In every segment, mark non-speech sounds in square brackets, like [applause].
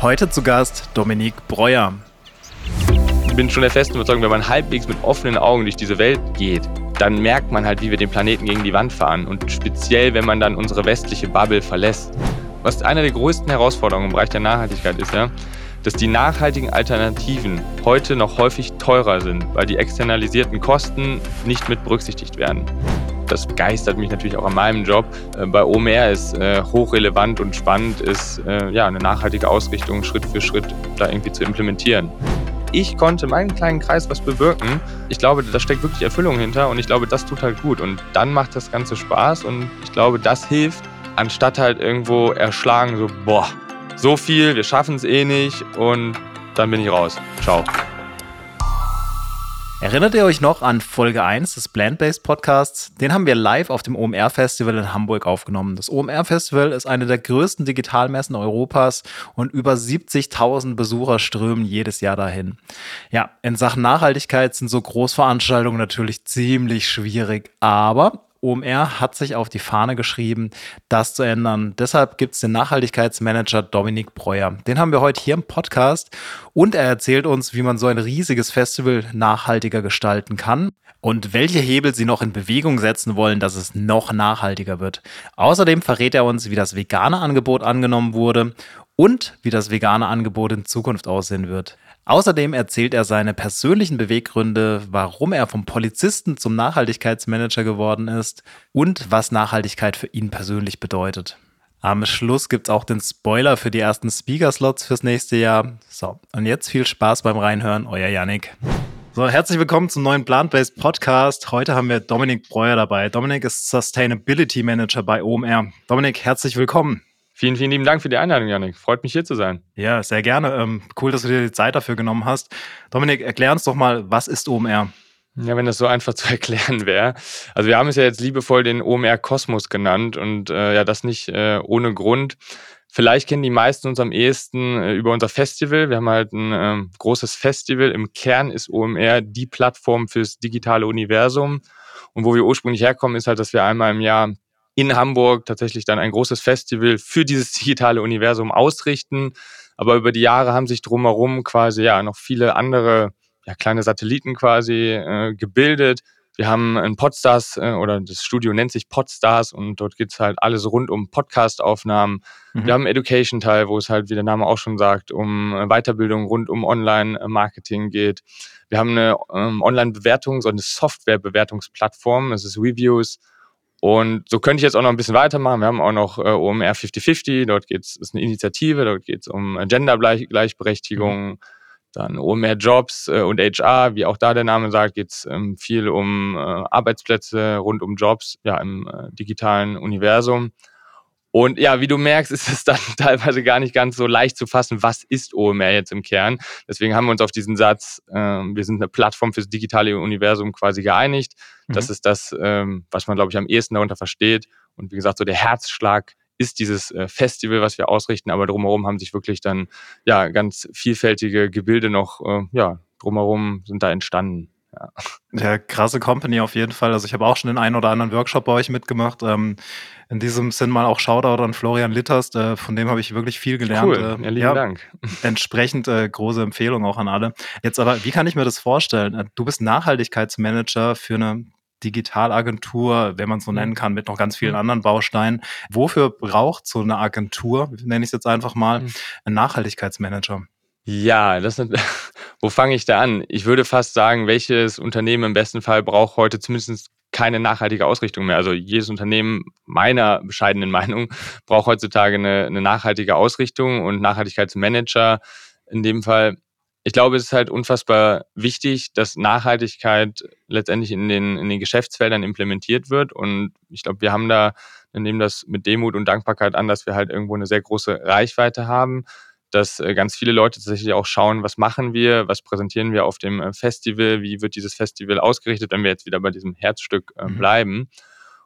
Heute zu Gast Dominik Breuer. Ich bin schon der festen Überzeugung, wenn man halbwegs mit offenen Augen durch diese Welt geht, dann merkt man halt, wie wir den Planeten gegen die Wand fahren. Und speziell, wenn man dann unsere westliche Bubble verlässt. Was eine der größten Herausforderungen im Bereich der Nachhaltigkeit ist, ja, dass die nachhaltigen Alternativen heute noch häufig teurer sind, weil die externalisierten Kosten nicht mit berücksichtigt werden. Das begeistert mich natürlich auch an meinem Job. Äh, bei OMR ist äh, hochrelevant und spannend, ist äh, ja, eine nachhaltige Ausrichtung Schritt für Schritt da irgendwie zu implementieren. Ich konnte meinen kleinen Kreis was bewirken. Ich glaube, da steckt wirklich Erfüllung hinter und ich glaube, das tut halt gut. Und dann macht das Ganze Spaß und ich glaube, das hilft, anstatt halt irgendwo erschlagen, so, boah, so viel, wir schaffen es eh nicht und dann bin ich raus. Ciao. Erinnert ihr euch noch an Folge 1 des Plant-Based Podcasts? Den haben wir live auf dem OMR Festival in Hamburg aufgenommen. Das OMR Festival ist eine der größten Digitalmessen Europas und über 70.000 Besucher strömen jedes Jahr dahin. Ja, in Sachen Nachhaltigkeit sind so Großveranstaltungen natürlich ziemlich schwierig, aber OMR hat sich auf die Fahne geschrieben, das zu ändern. Deshalb gibt es den Nachhaltigkeitsmanager Dominik Breuer. Den haben wir heute hier im Podcast und er erzählt uns, wie man so ein riesiges Festival nachhaltiger gestalten kann und welche Hebel sie noch in Bewegung setzen wollen, dass es noch nachhaltiger wird. Außerdem verrät er uns, wie das vegane Angebot angenommen wurde und wie das vegane Angebot in Zukunft aussehen wird. Außerdem erzählt er seine persönlichen Beweggründe, warum er vom Polizisten zum Nachhaltigkeitsmanager geworden ist und was Nachhaltigkeit für ihn persönlich bedeutet. Am Schluss gibt es auch den Spoiler für die ersten Speaker-Slots fürs nächste Jahr. So, und jetzt viel Spaß beim Reinhören, euer Yannick. So, herzlich willkommen zum neuen Plant-Based Podcast. Heute haben wir Dominik Breuer dabei. Dominik ist Sustainability Manager bei OMR. Dominik, herzlich willkommen. Vielen, vielen lieben Dank für die Einladung, Janik. Freut mich hier zu sein. Ja, sehr gerne. Ähm, cool, dass du dir die Zeit dafür genommen hast. Dominik, erklär uns doch mal, was ist OMR? Ja, wenn das so [laughs] einfach zu erklären wäre. Also wir haben es ja jetzt liebevoll den OMR Kosmos genannt und äh, ja, das nicht äh, ohne Grund. Vielleicht kennen die meisten uns am ehesten äh, über unser Festival. Wir haben halt ein ähm, großes Festival. Im Kern ist OMR die Plattform fürs digitale Universum. Und wo wir ursprünglich herkommen, ist halt, dass wir einmal im Jahr in Hamburg tatsächlich dann ein großes Festival für dieses digitale Universum ausrichten. Aber über die Jahre haben sich drumherum quasi ja noch viele andere ja, kleine Satelliten quasi äh, gebildet. Wir haben ein Podstars äh, oder das Studio nennt sich Podstars und dort geht's halt alles rund um Podcast-Aufnahmen. Mhm. Wir haben einen Education-Teil, wo es halt, wie der Name auch schon sagt, um äh, Weiterbildung rund um Online-Marketing geht. Wir haben eine ähm, Online-Bewertung, so eine Software-Bewertungsplattform, das ist Reviews. Und so könnte ich jetzt auch noch ein bisschen weitermachen. Wir haben auch noch äh, OMR 5050, dort geht es, ist eine Initiative, dort geht es um Gender-Gleichberechtigung, mhm. dann OMR Jobs äh, und HR, wie auch da der Name sagt, geht es ähm, viel um äh, Arbeitsplätze rund um Jobs ja, im äh, digitalen Universum. Und ja, wie du merkst, ist es dann [laughs] teilweise gar nicht ganz so leicht zu fassen, was ist OMR jetzt im Kern. Deswegen haben wir uns auf diesen Satz, äh, wir sind eine Plattform fürs digitale Universum quasi geeinigt. Mhm. Das ist das, ähm, was man, glaube ich, am ehesten darunter versteht. Und wie gesagt, so der Herzschlag ist dieses äh, Festival, was wir ausrichten, aber drumherum haben sich wirklich dann ja ganz vielfältige Gebilde noch, äh, ja, drumherum sind da entstanden. Ja. ja, krasse Company auf jeden Fall. Also ich habe auch schon den einen oder anderen Workshop bei euch mitgemacht. Ähm, in diesem Sinn mal auch Shoutout an Florian Litterst, äh, von dem habe ich wirklich viel gelernt. Cool, äh, ja, Dank. [laughs] Entsprechend äh, große Empfehlung auch an alle. Jetzt aber, wie kann ich mir das vorstellen? Äh, du bist Nachhaltigkeitsmanager für eine Digitalagentur, wenn man es so nennen kann, mit noch ganz vielen mhm. anderen Bausteinen. Wofür braucht so eine Agentur, nenne ich es jetzt einfach mal, mhm. einen Nachhaltigkeitsmanager? Ja, das ist, [laughs] wo fange ich da an? Ich würde fast sagen, welches Unternehmen im besten Fall braucht heute zumindest keine nachhaltige Ausrichtung mehr. Also jedes Unternehmen meiner bescheidenen [laughs] Meinung braucht heutzutage eine, eine nachhaltige Ausrichtung und Nachhaltigkeitsmanager in dem Fall. Ich glaube, es ist halt unfassbar wichtig, dass Nachhaltigkeit letztendlich in den, in den Geschäftsfeldern implementiert wird. Und ich glaube, wir haben da, wir nehmen das mit Demut und Dankbarkeit an, dass wir halt irgendwo eine sehr große Reichweite haben dass äh, ganz viele Leute tatsächlich auch schauen, was machen wir, was präsentieren wir auf dem äh, Festival, wie wird dieses Festival ausgerichtet, wenn wir jetzt wieder bei diesem Herzstück äh, mhm. bleiben.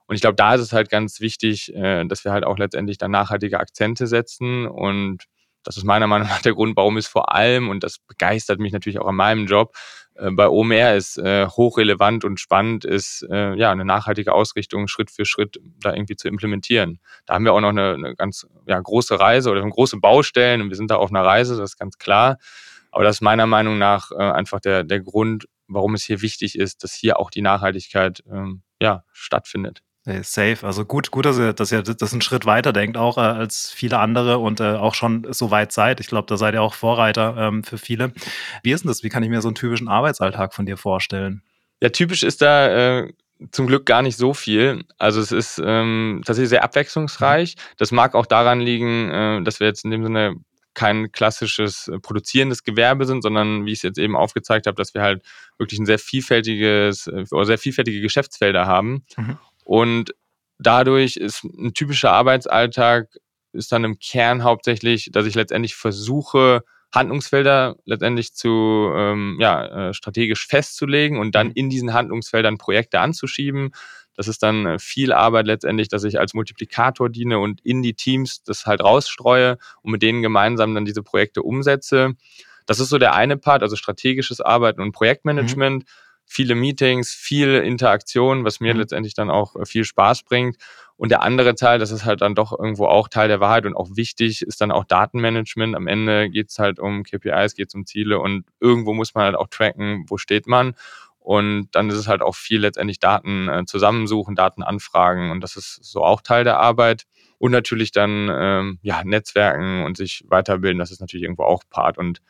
Und ich glaube, da ist es halt ganz wichtig, dass wir halt auch letztendlich dann nachhaltige Akzente setzen. Und das ist meiner Meinung [laughs] nach der Grund, warum es vor allem, und das begeistert mich natürlich auch an meinem Job, äh, bei OMR ist äh, hochrelevant und spannend ist, äh, ja, eine nachhaltige Ausrichtung Schritt für Schritt da irgendwie zu implementieren. Da haben wir auch noch eine, eine ganz ja, große Reise oder große Baustellen und wir sind da auf einer Reise, das ist ganz klar. Aber das ist meiner Meinung nach äh, einfach der, der Grund, warum es hier wichtig ist, dass hier auch die Nachhaltigkeit ähm, ja, stattfindet. Hey, safe. Also gut, gut, dass ihr, dass ihr das einen Schritt weiter denkt, auch äh, als viele andere und äh, auch schon so weit seid. Ich glaube, da seid ihr auch Vorreiter ähm, für viele. Wie ist denn das? Wie kann ich mir so einen typischen Arbeitsalltag von dir vorstellen? Ja, typisch ist da äh, zum Glück gar nicht so viel. Also es ist ähm, tatsächlich sehr abwechslungsreich. Mhm. Das mag auch daran liegen, äh, dass wir jetzt in dem Sinne kein klassisches äh, produzierendes Gewerbe sind, sondern wie ich es jetzt eben aufgezeigt habe, dass wir halt wirklich ein sehr vielfältiges äh, oder sehr vielfältige Geschäftsfelder haben. Mhm. Und dadurch ist ein typischer Arbeitsalltag ist dann im Kern hauptsächlich, dass ich letztendlich versuche, Handlungsfelder letztendlich zu ähm, ja, äh, strategisch festzulegen und dann mhm. in diesen Handlungsfeldern Projekte anzuschieben. Das ist dann äh, viel Arbeit letztendlich, dass ich als Multiplikator diene und in die Teams das halt rausstreue und mit denen gemeinsam dann diese Projekte umsetze. Das ist so der eine Part, also strategisches Arbeiten und Projektmanagement. Mhm viele Meetings, viel Interaktion, was mir mhm. letztendlich dann auch äh, viel Spaß bringt. Und der andere Teil, das ist halt dann doch irgendwo auch Teil der Wahrheit und auch wichtig, ist dann auch Datenmanagement. Am Ende geht es halt um KPIs, geht es um Ziele und irgendwo muss man halt auch tracken, wo steht man. Und dann ist es halt auch viel letztendlich Daten äh, zusammensuchen, Daten anfragen und das ist so auch Teil der Arbeit. Und natürlich dann ähm, ja, Netzwerken und sich weiterbilden, das ist natürlich irgendwo auch Part. Und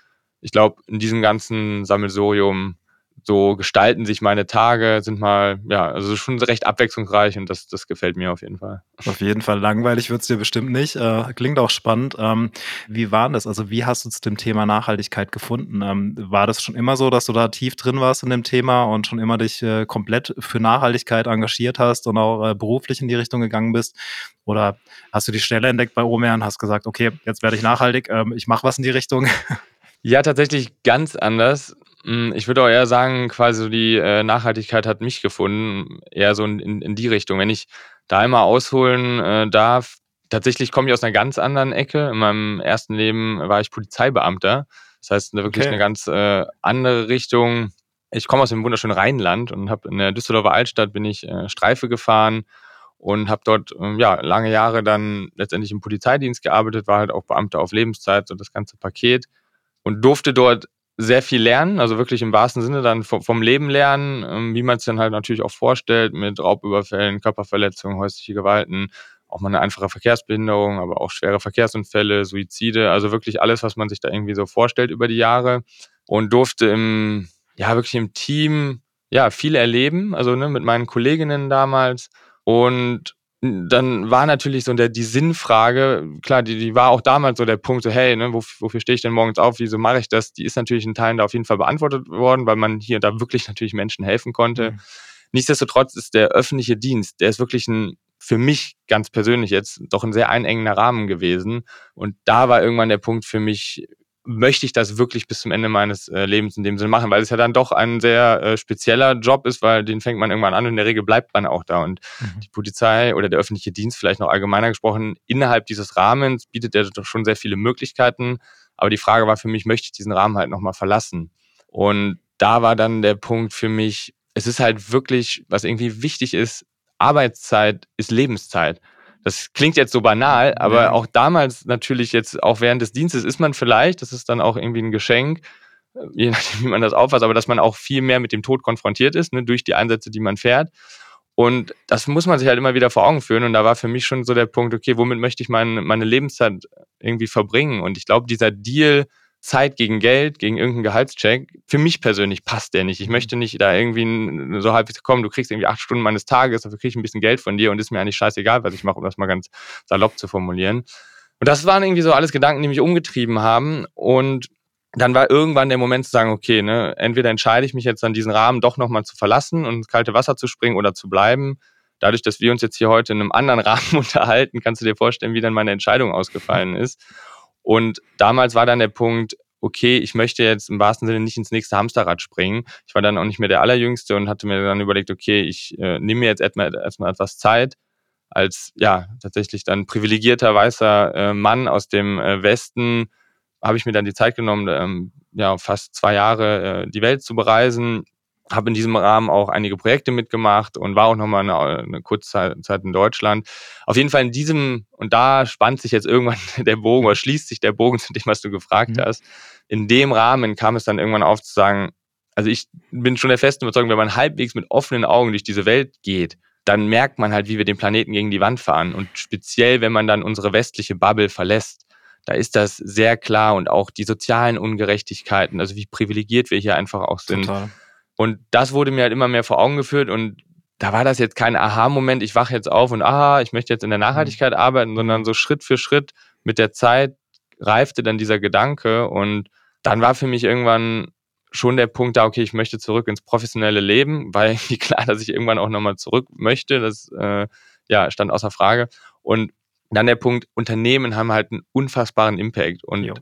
ich glaube, in diesem ganzen Sammelsurium so gestalten sich meine Tage, sind mal, ja, also schon recht abwechslungsreich und das, das gefällt mir auf jeden Fall. Auf jeden Fall langweilig wird es dir bestimmt nicht. Äh, klingt auch spannend. Ähm, wie war das? Also, wie hast du zu dem Thema Nachhaltigkeit gefunden? Ähm, war das schon immer so, dass du da tief drin warst in dem Thema und schon immer dich äh, komplett für Nachhaltigkeit engagiert hast und auch äh, beruflich in die Richtung gegangen bist? Oder hast du die Stelle entdeckt bei Omer und hast gesagt, okay, jetzt werde ich nachhaltig, ähm, ich mache was in die Richtung? [laughs] Ja, tatsächlich ganz anders. Hm, ich würde auch eher sagen, quasi die äh, Nachhaltigkeit hat mich gefunden, eher so in, in die Richtung. Wenn ich da einmal ausholen äh, darf, tatsächlich komme ich aus einer ganz anderen Ecke. In meinem ersten Leben war ich Polizeibeamter. Das heißt, wirklich okay. eine ganz äh, andere Richtung. Ich komme aus dem wunderschönen Rheinland und habe in der Düsseldorfer Altstadt bin ich Streife gefahren und habe dort ähm, ja lange Jahre dann letztendlich im Polizeidienst gearbeitet, war halt auch Beamter auf Lebenszeit, so das ganze Paket und durfte dort sehr viel lernen, also wirklich im wahrsten Sinne dann vom, Leben lernen, ähm, wie man es dann halt natürlich auch vorstellt, mit Raubüberfällen, Körperverletzungen, häusliche Gewalten, auch mal eine einfache Verkehrsbehinderung, aber auch schwere Verkehrsunfälle, Suizide, also wirklich alles, was man sich da irgendwie so vorstellt über die Jahre und durfte im, ja, wirklich im Team, ja, viel erleben, also ne, mit meinen Kolleginnen damals und dann war natürlich so der, die Sinnfrage, klar, die, die war auch damals so der Punkt, so hey, ne, wofür, wofür stehe ich denn morgens auf, wieso mache ich das? Die ist natürlich in Teilen da auf jeden Fall beantwortet worden, weil man hier da wirklich natürlich Menschen helfen konnte. Mhm. Nichtsdestotrotz ist der öffentliche Dienst, der ist wirklich ein, für mich ganz persönlich jetzt doch ein sehr einengender Rahmen gewesen. Und da war irgendwann der Punkt für mich, möchte ich das wirklich bis zum Ende meines äh, Lebens in dem Sinne machen, weil es ja dann doch ein sehr äh, spezieller Job ist, weil den fängt man irgendwann an und in der Regel bleibt man auch da. Und mhm. die Polizei oder der öffentliche Dienst, vielleicht noch allgemeiner gesprochen, innerhalb dieses Rahmens bietet er doch schon sehr viele Möglichkeiten. Aber die Frage war für mich, möchte ich diesen Rahmen halt nochmal verlassen? Und da war dann der Punkt für mich, es ist halt wirklich, was irgendwie wichtig ist, Arbeitszeit ist Lebenszeit. Das klingt jetzt so banal, aber ja. auch damals natürlich jetzt, auch während des Dienstes ist man vielleicht, das ist dann auch irgendwie ein Geschenk, äh, je [laughs] nachdem, wie man das auffasst, aber dass man auch viel mehr mit dem Tod konfrontiert ist, ne, durch die Einsätze, die man fährt. Und das muss man sich halt immer wieder vor Augen führen. Und da war für mich schon so der Punkt, okay, womit möchte ich meine, meine Lebenszeit irgendwie verbringen? Und ich glaube, dieser Deal, Zeit gegen Geld, gegen irgendeinen Gehaltscheck, für mich persönlich passt der nicht. Ich mhm. möchte nicht da irgendwie so halbwegs kommen, du kriegst irgendwie acht Stunden meines Tages, dafür kriege ich ein bisschen Geld von dir und ist mir eigentlich scheißegal, was ich mache, um das mal ganz salopp zu formulieren. Und das waren irgendwie so alles Gedanken, die mich umgetrieben haben. Und dann war irgendwann der Moment zu sagen, okay, ne, entweder entscheide ich mich jetzt an diesen Rahmen doch nochmal zu verlassen und ins kalte Wasser zu springen oder zu bleiben. Dadurch, dass wir uns jetzt hier heute in einem anderen [laughs] Rahmen unterhalten, kannst du dir vorstellen, wie dann meine Entscheidung ausgefallen ist. Und damals war dann der Punkt, okay, ich möchte jetzt im wahrsten Sinne nicht ins nächste Hamsterrad springen. Ich war dann auch nicht mehr der Allerjüngste und hatte mir dann überlegt, okay, ich äh, nehme mir jetzt erstmal, erstmal etwas Zeit als ja tatsächlich dann privilegierter weißer äh, Mann aus dem äh, Westen habe ich mir dann die Zeit genommen, ähm, ja fast zwei Jahre äh, die Welt zu bereisen. Habe in diesem Rahmen auch einige Projekte mitgemacht und war auch nochmal eine, eine kurze Zeit in Deutschland. Auf jeden Fall in diesem, und da spannt sich jetzt irgendwann [laughs] der Bogen oder schließt sich der Bogen [laughs] zu dem, was du gefragt mhm. hast. In dem Rahmen kam es dann irgendwann auf zu sagen, also ich bin schon der festen Überzeugung, wenn man halbwegs mit offenen Augen durch diese Welt geht, dann merkt man halt, wie wir den Planeten gegen die Wand fahren. Und speziell, wenn man dann unsere westliche Bubble verlässt, da ist das sehr klar und auch die sozialen Ungerechtigkeiten, also wie privilegiert wir hier einfach auch sind. Total. Und das wurde mir halt immer mehr vor Augen geführt und da war das jetzt kein Aha-Moment, ich wache jetzt auf und aha, ich möchte jetzt in der mhm. Nachhaltigkeit arbeiten, sondern so Schritt für Schritt mit der Zeit reifte dann dieser Gedanke und dann war für mich irgendwann schon der Punkt da, okay, ich möchte zurück ins professionelle Leben, [laughs] weil klar, dass ich irgendwann auch nochmal zurück möchte, das äh, ja, stand außer Frage. Und dann der Punkt, Unternehmen haben halt einen unfassbaren Impact. Und jo.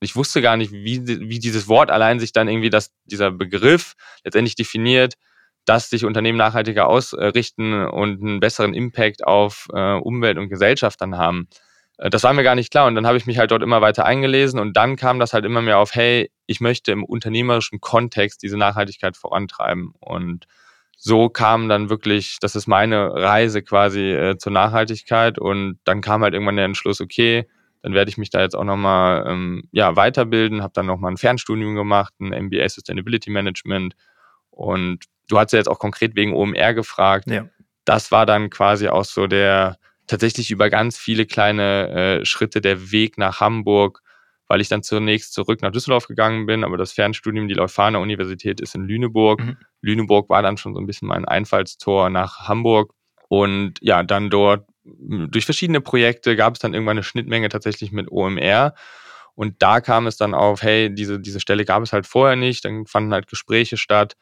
Ich wusste gar nicht, wie, wie dieses Wort allein sich dann irgendwie, dass dieser Begriff letztendlich definiert, dass sich Unternehmen nachhaltiger ausrichten und einen besseren Impact auf äh, Umwelt und Gesellschaft dann haben. Äh, das war mir gar nicht klar und dann habe ich mich halt dort immer weiter eingelesen und dann kam das halt immer mehr auf, hey, ich möchte im unternehmerischen Kontext diese Nachhaltigkeit vorantreiben und so kam dann wirklich, das ist meine Reise quasi äh, zur Nachhaltigkeit und dann kam halt irgendwann der Entschluss, okay, dann werde ich mich da jetzt auch nochmal ähm, ja, weiterbilden, habe dann nochmal ein Fernstudium gemacht, ein MBA Sustainability Management und du hast ja jetzt auch konkret wegen OMR gefragt. Ja. Das war dann quasi auch so der, tatsächlich über ganz viele kleine äh, Schritte der Weg nach Hamburg, weil ich dann zunächst zurück nach Düsseldorf gegangen bin, aber das Fernstudium, die Leuphana Universität ist in Lüneburg. Mhm. Lüneburg war dann schon so ein bisschen mein Einfallstor nach Hamburg. Und ja, dann dort durch verschiedene Projekte gab es dann irgendwann eine Schnittmenge tatsächlich mit OMR. Und da kam es dann auf, hey, diese, diese Stelle gab es halt vorher nicht, dann fanden halt Gespräche statt.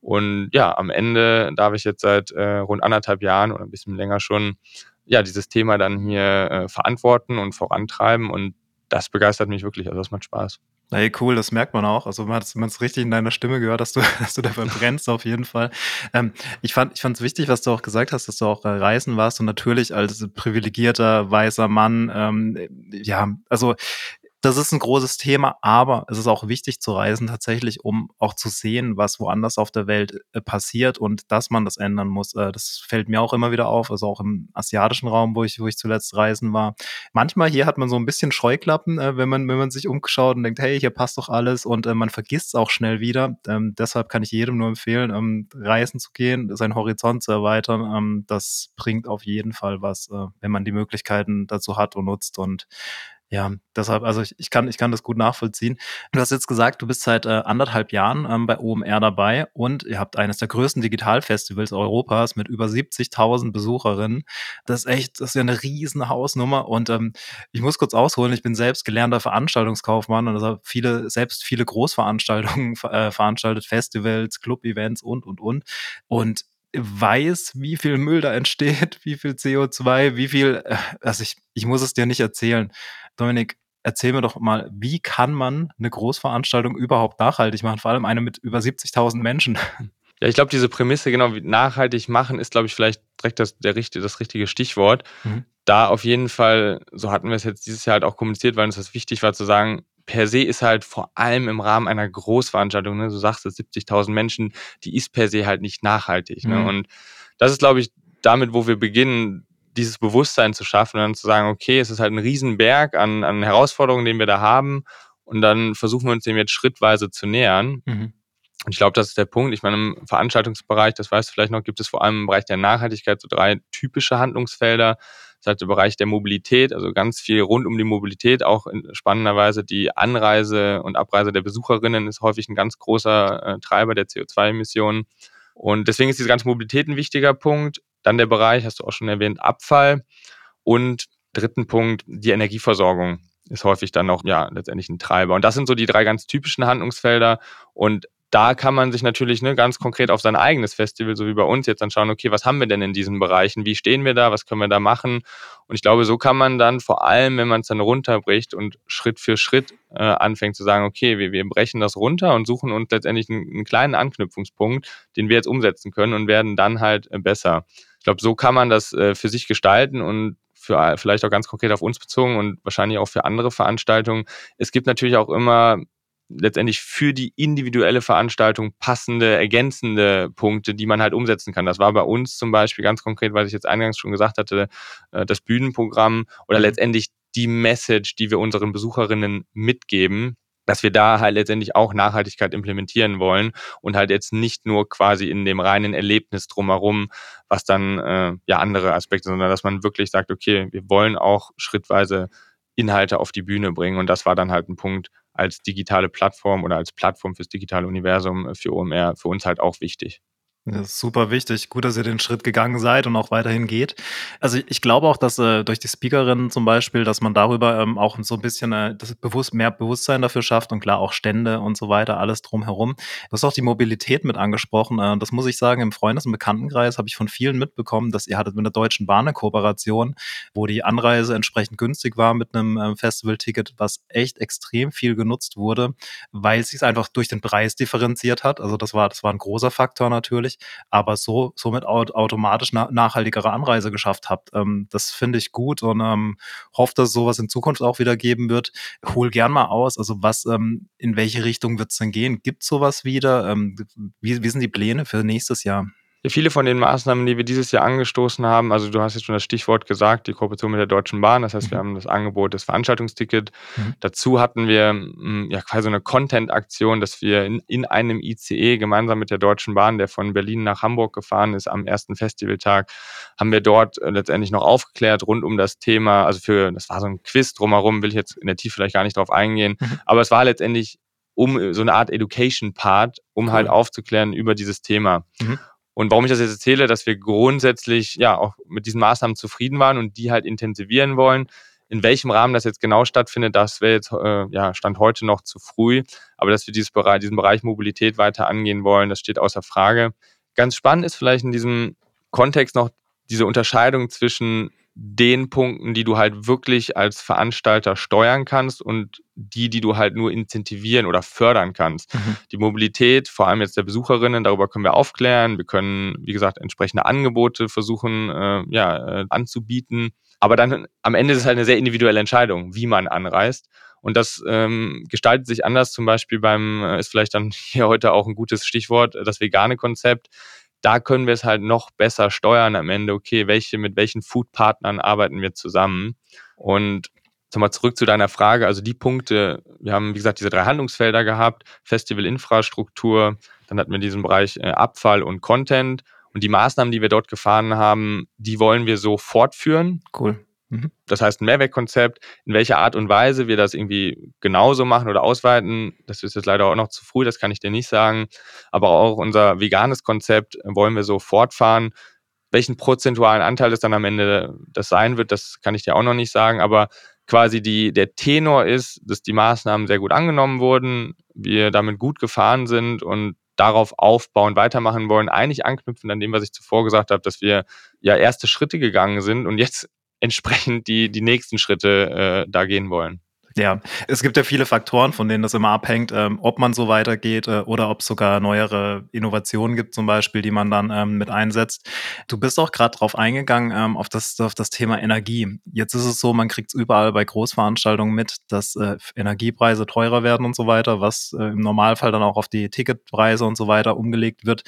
Und ja, am Ende darf ich jetzt seit äh, rund anderthalb Jahren oder ein bisschen länger schon ja, dieses Thema dann hier äh, verantworten und vorantreiben. Und das begeistert mich wirklich. Also das macht Spaß. Hey, cool, das merkt man auch. Also man hat es richtig in deiner Stimme gehört, dass du, [laughs] dass du dafür brennst, auf jeden Fall. Ähm, ich fand es wichtig, was du auch gesagt hast, dass du auch äh, reisen warst und natürlich als privilegierter weißer Mann, ähm, ja, also das ist ein großes Thema, aber es ist auch wichtig zu reisen tatsächlich, um auch zu sehen, was woanders auf der Welt äh, passiert und dass man das ändern muss. Äh, das fällt mir auch immer wieder auf, also auch im asiatischen Raum, wo ich, wo ich zuletzt reisen war. Manchmal hier hat man so ein bisschen Scheuklappen, äh, wenn man, wenn man sich umschaut und denkt, hey, hier passt doch alles und man vergisst es auch schnell wieder. Ähm, deshalb kann ich jedem nur empfehlen, ähm, reisen zu gehen, seinen Horizont zu erweitern. Ähm, das bringt auf jeden Fall was, wenn man die Möglichkeiten dazu hat und nutzt und ja, deshalb, also ich, ich, kann, ich kann das gut nachvollziehen. Du hast jetzt gesagt, du bist seit äh, anderthalb Jahren ähm, bei OMR dabei und ihr habt eines der größten Digitalfestivals Europas mit über 70.000 Besucherinnen. Das ist echt, das ist ja eine riesen Hausnummer und ähm, ich muss kurz ausholen, ich bin selbst gelernter Veranstaltungskaufmann und habe viele, selbst viele Großveranstaltungen äh, veranstaltet, Festivals, Club-Events und, und, und. Und weiß, wie viel Müll da entsteht, [laughs] wie viel CO2, wie viel, äh, also ich, ich muss es dir nicht erzählen. Dominik, erzähl mir doch mal, wie kann man eine Großveranstaltung überhaupt nachhaltig machen, vor allem eine mit über 70.000 Menschen? Ja, ich glaube, diese Prämisse, genau, wie nachhaltig machen, ist, glaube ich, vielleicht direkt das, der, das richtige Stichwort. Mhm. Da auf jeden Fall, so hatten wir es jetzt dieses Jahr halt auch kommuniziert, weil uns das wichtig war zu sagen, per se ist halt vor allem im Rahmen einer Großveranstaltung, ne, du sagst es, 70.000 Menschen, die ist per se halt nicht nachhaltig. Ne? Mhm. Und das ist, glaube ich, damit, wo wir beginnen, dieses Bewusstsein zu schaffen und dann zu sagen, okay, es ist halt ein Riesenberg an, an Herausforderungen, den wir da haben. Und dann versuchen wir uns dem jetzt schrittweise zu nähern. Mhm. Und ich glaube, das ist der Punkt. Ich meine, im Veranstaltungsbereich, das weißt du vielleicht noch, gibt es vor allem im Bereich der Nachhaltigkeit so drei typische Handlungsfelder. Das halt der Bereich der Mobilität, also ganz viel rund um die Mobilität. Auch spannenderweise die Anreise und Abreise der Besucherinnen ist häufig ein ganz großer äh, Treiber der CO2-Emissionen. Und deswegen ist diese ganze Mobilität ein wichtiger Punkt. Dann der Bereich, hast du auch schon erwähnt, Abfall. Und dritten Punkt, die Energieversorgung ist häufig dann noch, ja, letztendlich ein Treiber. Und das sind so die drei ganz typischen Handlungsfelder. Und da kann man sich natürlich ne, ganz konkret auf sein eigenes Festival, so wie bei uns, jetzt dann schauen, okay, was haben wir denn in diesen Bereichen? Wie stehen wir da? Was können wir da machen? Und ich glaube, so kann man dann vor allem, wenn man es dann runterbricht und Schritt für Schritt äh, anfängt zu sagen, okay, wir, wir brechen das runter und suchen uns letztendlich einen, einen kleinen Anknüpfungspunkt, den wir jetzt umsetzen können und werden dann halt äh, besser. Ich glaube, so kann man das äh, für sich gestalten und für vielleicht auch ganz konkret auf uns bezogen und wahrscheinlich auch für andere Veranstaltungen. Es gibt natürlich auch immer letztendlich für die individuelle Veranstaltung passende, ergänzende Punkte, die man halt umsetzen kann. Das war bei uns zum Beispiel ganz konkret, weil ich jetzt eingangs schon gesagt hatte, äh, das Bühnenprogramm oder mhm. letztendlich die Message, die wir unseren Besucherinnen mitgeben, dass wir da halt letztendlich auch Nachhaltigkeit implementieren wollen und halt jetzt nicht nur quasi in dem reinen Erlebnis drumherum, was dann äh, ja andere Aspekte, sondern dass man wirklich sagt, okay, wir wollen auch schrittweise Inhalte auf die Bühne bringen und das war dann halt ein Punkt als digitale Plattform oder als Plattform fürs digitale Universum für OMR für uns halt auch wichtig. Das ist super wichtig. Gut, dass ihr den Schritt gegangen seid und auch weiterhin geht. Also ich glaube auch, dass äh, durch die Speakerinnen zum Beispiel, dass man darüber ähm, auch so ein bisschen äh, das bewusst, mehr Bewusstsein dafür schafft und klar auch Stände und so weiter, alles drumherum. Du hast auch die Mobilität mit angesprochen. Äh, das muss ich sagen, im Freundes- und Bekanntenkreis habe ich von vielen mitbekommen, dass ihr hattet mit der Deutschen Bahn eine Kooperation, wo die Anreise entsprechend günstig war mit einem äh, Festivalticket, was echt extrem viel genutzt wurde, weil es sich einfach durch den Preis differenziert hat. Also das war, das war ein großer Faktor natürlich natürlich, aber so somit automatisch na nachhaltigere Anreise geschafft habt. Ähm, das finde ich gut und ähm, hoffe, dass sowas in Zukunft auch wieder geben wird. Hol gern mal aus, also was, ähm, in welche Richtung wird es denn gehen? Gibt sowas wieder? Ähm, wie, wie sind die Pläne für nächstes Jahr? Viele von den Maßnahmen, die wir dieses Jahr angestoßen haben, also du hast jetzt schon das Stichwort gesagt, die Kooperation mit der Deutschen Bahn, das heißt, mhm. wir haben das Angebot des Veranstaltungstickets. Mhm. Dazu hatten wir mm, ja quasi eine Content-Aktion, dass wir in, in, einem ICE gemeinsam mit der Deutschen Bahn, der von Berlin nach Hamburg gefahren ist, am ersten Festivaltag, haben wir dort äh, letztendlich noch aufgeklärt rund um das Thema, also für, das war so ein Quiz drumherum, will ich jetzt in der Tiefe vielleicht gar nicht drauf eingehen, mhm. aber es war letztendlich um so eine Art Education-Part, um halt cool. halt aufzuklären über dieses Thema. Mhm. Und warum ich das jetzt erzähle, dass wir grundsätzlich ja auch mit diesen Maßnahmen zufrieden waren und die halt intensivieren wollen. In welchem Rahmen das jetzt genau stattfindet, das wäre jetzt äh, ja Stand heute noch zu früh. Aber dass wir Bereich, diesen Bereich Mobilität weiter angehen wollen, das steht außer Frage. Ganz spannend ist vielleicht in diesem Kontext noch diese Unterscheidung zwischen den Punkten, die du halt wirklich als Veranstalter steuern kannst und die, die du halt nur incentivieren oder fördern kannst. Mhm. Die Mobilität, vor allem jetzt der Besucherinnen, darüber können wir aufklären. Wir können, wie gesagt, entsprechende Angebote versuchen äh, ja, äh, anzubieten. Aber dann am Ende ist es halt eine sehr individuelle Entscheidung, wie man anreist. Und das ähm, gestaltet sich anders. Zum Beispiel beim, äh, ist vielleicht dann [laughs] hier heute auch ein gutes Stichwort, das vegane Konzept da können wir es halt noch besser steuern am Ende, okay, welche, mit welchen Foodpartnern arbeiten wir zusammen. Und mal zurück zu deiner Frage, also die Punkte, wir haben, wie gesagt, diese drei Handlungsfelder gehabt, Festivalinfrastruktur, dann hatten wir diesen Bereich äh, Abfall und Content. Und die Maßnahmen, die wir dort gefahren haben, die wollen wir so fortführen. Cool. Mhm. Das heißt, ein Mehrwegkonzept, in welcher Art und Weise wir das irgendwie genauso machen oder ausweiten, das ist jetzt leider auch noch zu früh, das kann ich dir nicht sagen. Aber auch unser veganes Konzept wollen wir so fortfahren. Welchen prozentualen Anteil es dann am Ende das sein wird, das kann ich dir auch noch nicht sagen. Aber quasi die, der Tenor ist, dass die Maßnahmen sehr gut angenommen wurden, wir damit gut gefahren sind und darauf aufbauen, weitermachen wollen, eigentlich anknüpfen an dem, was ich zuvor gesagt habe, dass wir ja erste Schritte gegangen sind und jetzt entsprechend die, die nächsten Schritte äh, da gehen wollen. Ja, es gibt ja viele Faktoren, von denen das immer abhängt, ähm, ob man so weitergeht äh, oder ob es sogar neuere Innovationen gibt, zum Beispiel, die man dann ähm, mit einsetzt. Du bist auch gerade drauf eingegangen, ähm, auf, das, auf das Thema Energie. Jetzt ist es so, man kriegt es überall bei Großveranstaltungen mit, dass äh, Energiepreise teurer werden und so weiter, was äh, im Normalfall dann auch auf die Ticketpreise und so weiter umgelegt wird.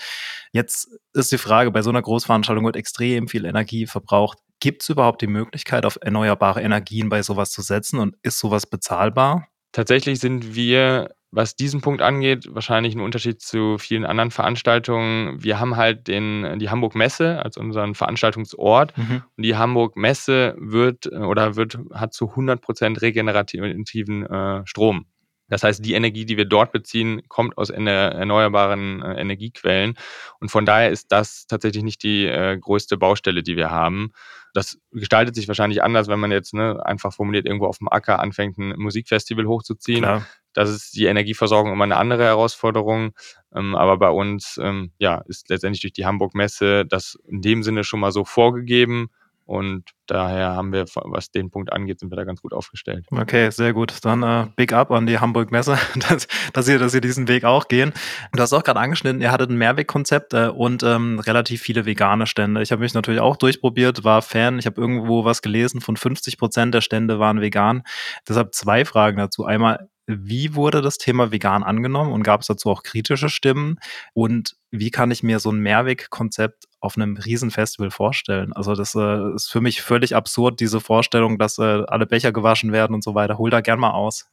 Jetzt ist die Frage, bei so einer Großveranstaltung wird extrem viel Energie verbraucht. Gibt es überhaupt die Möglichkeit, auf erneuerbare Energien bei sowas zu setzen und ist sowas bezahlbar? Tatsächlich sind wir, was diesen Punkt angeht, wahrscheinlich ein Unterschied zu vielen anderen Veranstaltungen. Wir haben halt den, die Hamburg Messe als unseren Veranstaltungsort mhm. und die Hamburg Messe wird oder wird, hat zu 100 Prozent regenerativen äh, Strom. Das heißt, die Energie, die wir dort beziehen, kommt aus erneuerbaren äh, Energiequellen. Und von daher ist das tatsächlich nicht die äh, größte Baustelle, die wir haben. Das gestaltet sich wahrscheinlich anders, wenn man jetzt ne, einfach formuliert irgendwo auf dem Acker anfängt, ein Musikfestival hochzuziehen. Klar. Das ist die Energieversorgung immer eine andere Herausforderung. Ähm, aber bei uns ähm, ja, ist letztendlich durch die Hamburg Messe das in dem Sinne schon mal so vorgegeben. Und daher haben wir, was den Punkt angeht, sind wir da ganz gut aufgestellt. Okay, sehr gut. Dann äh, Big Up an die Hamburg Messe, [laughs] dass, dass, ihr, dass ihr diesen Weg auch gehen. Du hast auch gerade angeschnitten, ihr hattet ein Mehrwegkonzept äh, und ähm, relativ viele vegane Stände. Ich habe mich natürlich auch durchprobiert, war Fan. Ich habe irgendwo was gelesen, von 50 Prozent der Stände waren vegan. Deshalb zwei Fragen dazu. Einmal, wie wurde das Thema vegan angenommen und gab es dazu auch kritische Stimmen? Und wie kann ich mir so ein Mehrweg-Konzept auf einem Riesenfestival vorstellen? Also das äh, ist für mich völlig absurd, diese Vorstellung, dass äh, alle Becher gewaschen werden und so weiter. Hol da gern mal aus.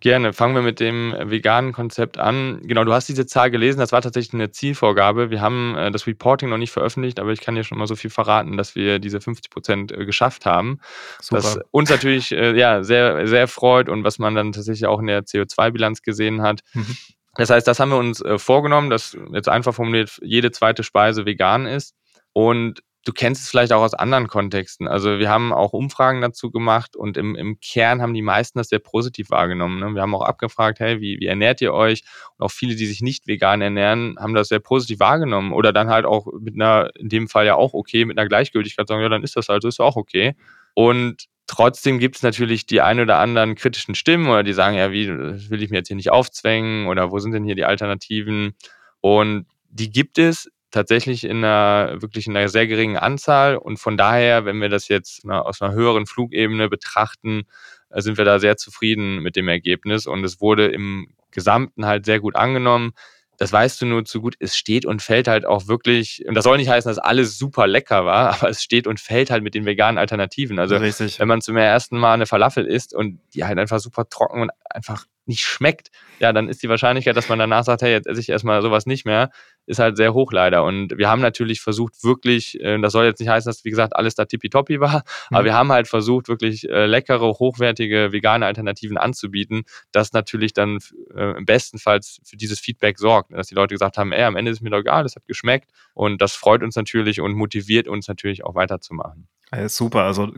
Gerne. Fangen wir mit dem veganen Konzept an. Genau, du hast diese Zahl gelesen. Das war tatsächlich eine Zielvorgabe. Wir haben äh, das Reporting noch nicht veröffentlicht, aber ich kann dir schon mal so viel verraten, dass wir diese 50 Prozent äh, geschafft haben. Super. Was uns natürlich äh, ja, sehr, sehr freut und was man dann tatsächlich auch in der CO2-Bilanz gesehen hat. Mhm. Das heißt, das haben wir uns äh, vorgenommen, dass jetzt einfach formuliert jede zweite Speise vegan ist. Und du kennst es vielleicht auch aus anderen Kontexten. Also wir haben auch Umfragen dazu gemacht und im, im Kern haben die meisten das sehr positiv wahrgenommen. Ne? Wir haben auch abgefragt, hey, wie, wie ernährt ihr euch? Und auch viele, die sich nicht vegan ernähren, haben das sehr positiv wahrgenommen. Oder dann halt auch mit einer, in dem Fall ja auch okay, mit einer Gleichgültigkeit sagen, ja, dann ist das halt, so ist auch okay. Und Trotzdem gibt es natürlich die ein oder anderen kritischen Stimmen oder die sagen, ja, wie will ich mir jetzt hier nicht aufzwängen oder wo sind denn hier die Alternativen? Und die gibt es tatsächlich in einer wirklich in einer sehr geringen Anzahl. Und von daher, wenn wir das jetzt aus einer höheren Flugebene betrachten, äh, sind wir da sehr zufrieden mit dem Ergebnis. Und es wurde im Gesamten halt sehr gut angenommen. Das weißt du nur zu gut. Es steht und fällt halt auch wirklich, und das soll nicht heißen, dass alles super lecker war, [laughs] aber es steht und fällt halt mit den veganen Alternativen. Also, Richtig. wenn man zum ersten Mal eine Falafel isst und die halt einfach super trocken und einfach nicht schmeckt, ja, dann ist die Wahrscheinlichkeit, dass man danach sagt, hey, jetzt esse ich erstmal sowas nicht mehr, ist halt sehr hoch leider. Und wir haben natürlich versucht, wirklich, äh, das soll jetzt nicht heißen, dass, wie gesagt, alles da tippitoppi war, mhm. aber wir haben halt versucht, wirklich äh, leckere, hochwertige vegane Alternativen anzubieten, das natürlich dann äh, im besten Fall für dieses Feedback sorgt, dass die Leute gesagt haben, ey, am Ende ist mir doch egal, es hat geschmeckt und das freut uns natürlich und motiviert uns natürlich auch weiterzumachen. Super, also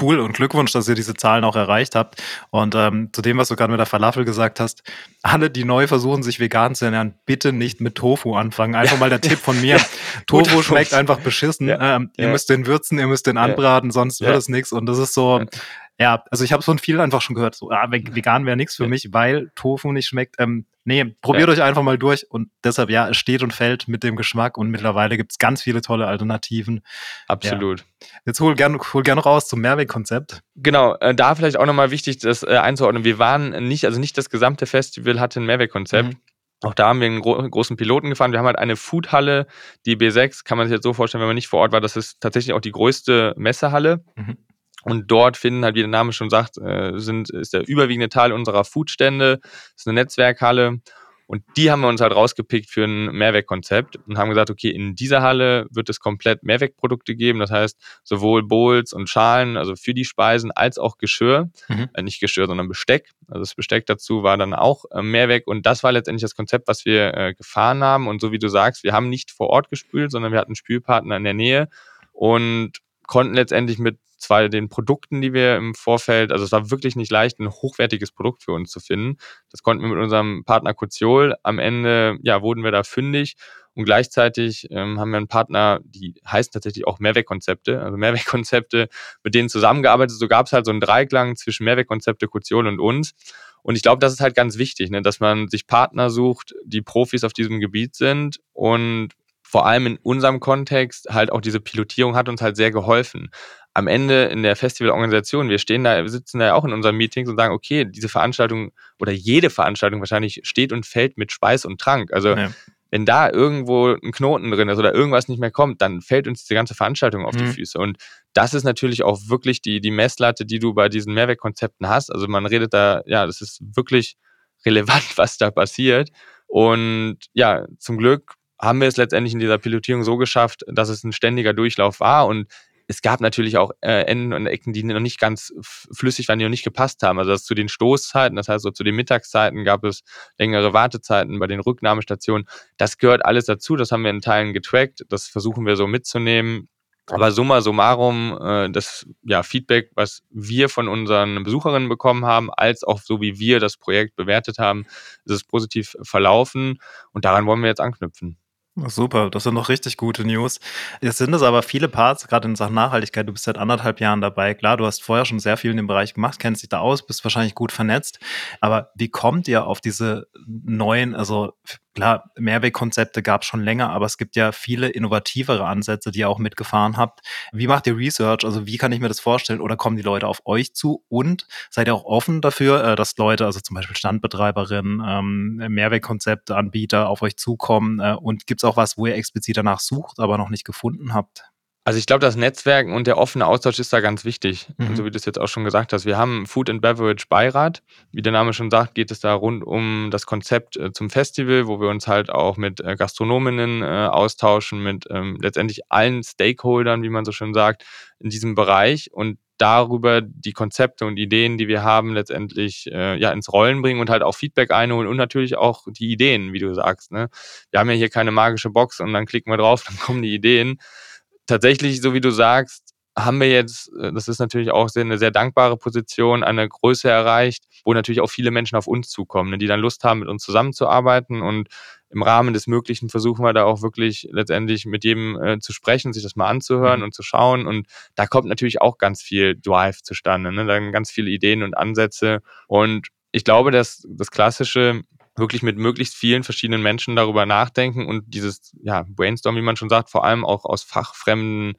cool und Glückwunsch, dass ihr diese Zahlen auch erreicht habt. Und ähm, zu dem, was du gerade mit der Falafel gesagt hast, alle, die neu versuchen, sich vegan zu ernähren, bitte nicht mit Tofu anfangen. Einfach mal der Tipp von mir. [laughs] Tofu schmeckt einfach beschissen. Ja. Ähm, ihr müsst den würzen, ihr müsst den anbraten, sonst wird es nichts. Und das ist so, ja, also ich habe von vielen einfach schon gehört, so, ah, vegan wäre nichts für ja. mich, weil Tofu nicht schmeckt. Ähm, nee, probiert ja. euch einfach mal durch und deshalb, ja, es steht und fällt mit dem Geschmack und mittlerweile gibt's ganz viele tolle Alternativen. Absolut. Ja. Jetzt hol gerne hol gern raus zum Mehrwegkonzept. Genau, äh, da vielleicht auch nochmal wichtig, das äh, einzuordnen. Wir waren nicht, also nicht das gesamte Festival hatte ein Mehrwegkonzept. Mhm. Auch da haben wir einen gro großen Piloten gefahren. Wir haben halt eine Foodhalle, die B6, kann man sich jetzt so vorstellen, wenn man nicht vor Ort war, das ist tatsächlich auch die größte Messehalle. Mhm. Und dort finden halt, wie der Name schon sagt, äh, sind, ist der überwiegende Teil unserer Foodstände, ist eine Netzwerkhalle. Und die haben wir uns halt rausgepickt für ein Mehrwegkonzept und haben gesagt, okay, in dieser Halle wird es komplett Mehrwegprodukte geben. Das heißt, sowohl Bowls und Schalen, also für die Speisen, als auch Geschirr. Mhm. Äh, nicht Geschirr, sondern Besteck. Also das Besteck dazu war dann auch äh, Mehrweg. Und das war letztendlich das Konzept, was wir äh, gefahren haben. Und so wie du sagst, wir haben nicht vor Ort gespült, sondern wir hatten einen Spülpartner in der Nähe und konnten letztendlich mit zwei den Produkten, die wir im Vorfeld, also es war wirklich nicht leicht, ein hochwertiges Produkt für uns zu finden. Das konnten wir mit unserem Partner Koziol. Am Ende, ja, wurden wir da fündig und gleichzeitig ähm, haben wir einen Partner, die heißen tatsächlich auch Mehrwegkonzepte, also Mehrwegkonzepte, mit denen zusammengearbeitet. So gab es halt so einen Dreiklang zwischen Mehrwegkonzepte, Koziol und uns. Und ich glaube, das ist halt ganz wichtig, ne, dass man sich Partner sucht, die Profis auf diesem Gebiet sind und vor allem in unserem Kontext halt auch diese Pilotierung hat uns halt sehr geholfen am Ende in der Festivalorganisation, wir stehen da, wir sitzen da ja auch in unseren Meetings und sagen, okay, diese Veranstaltung oder jede Veranstaltung wahrscheinlich steht und fällt mit Speis und Trank. Also ja. wenn da irgendwo ein Knoten drin ist oder irgendwas nicht mehr kommt, dann fällt uns diese ganze Veranstaltung auf mhm. die Füße. Und das ist natürlich auch wirklich die, die Messlatte, die du bei diesen Mehrwegkonzepten hast. Also man redet da, ja, das ist wirklich relevant, [laughs] was da passiert. Und ja, zum Glück haben wir es letztendlich in dieser Pilotierung so geschafft, dass es ein ständiger Durchlauf war und es gab natürlich auch äh, Enden und Ecken, die noch nicht ganz flüssig waren, die noch nicht gepasst haben. Also das zu den Stoßzeiten, das heißt so zu den Mittagszeiten gab es längere Wartezeiten bei den Rücknahmestationen. Das gehört alles dazu, das haben wir in Teilen getrackt, das versuchen wir so mitzunehmen. Aber summa summarum, äh, das ja, Feedback, was wir von unseren Besucherinnen bekommen haben, als auch so wie wir das Projekt bewertet haben, ist es positiv verlaufen und daran wollen wir jetzt anknüpfen. Super, das sind noch richtig gute News. Jetzt sind es aber viele Parts, gerade in Sachen Nachhaltigkeit. Du bist seit anderthalb Jahren dabei. Klar, du hast vorher schon sehr viel in dem Bereich gemacht, kennst dich da aus, bist wahrscheinlich gut vernetzt. Aber wie kommt ihr auf diese neuen, also klar, Mehrwegkonzepte gab es schon länger, aber es gibt ja viele innovativere Ansätze, die ihr auch mitgefahren habt. Wie macht ihr Research? Also wie kann ich mir das vorstellen? Oder kommen die Leute auf euch zu? Und seid ihr auch offen dafür, äh, dass Leute, also zum Beispiel Standbetreiberinnen, ähm, Mehrwegkonzepte, Anbieter auf euch zukommen? Äh, und gibt es auch was, wo ihr explizit danach sucht, aber noch nicht gefunden habt? Also ich glaube, das Netzwerken und der offene Austausch ist da ganz wichtig. Mhm. So wie du es jetzt auch schon gesagt hast. Wir haben Food and Beverage Beirat. Wie der Name schon sagt, geht es da rund um das Konzept äh, zum Festival, wo wir uns halt auch mit äh, Gastronominnen äh, austauschen, mit ähm, letztendlich allen Stakeholdern, wie man so schön sagt, in diesem Bereich und darüber die Konzepte und Ideen, die wir haben, letztendlich äh, ja ins Rollen bringen und halt auch Feedback einholen und natürlich auch die Ideen, wie du sagst. Ne? Wir haben ja hier keine magische Box und dann klicken wir drauf, [laughs] dann kommen die Ideen tatsächlich, so wie du sagst, haben wir jetzt, äh, das ist natürlich auch eine sehr dankbare Position, eine Größe erreicht, wo natürlich auch viele Menschen auf uns zukommen, ne, die dann Lust haben, mit uns zusammenzuarbeiten und im Rahmen des Möglichen versuchen wir da auch wirklich letztendlich mit jedem äh, zu sprechen, sich das mal anzuhören mhm. und zu schauen. Und da kommt natürlich auch ganz viel Drive zustande, ne? dann ganz viele Ideen und Ansätze. Und ich glaube, dass das klassische wirklich mit möglichst vielen verschiedenen Menschen darüber nachdenken und dieses ja, Brainstorm, wie man schon sagt, vor allem auch aus fachfremden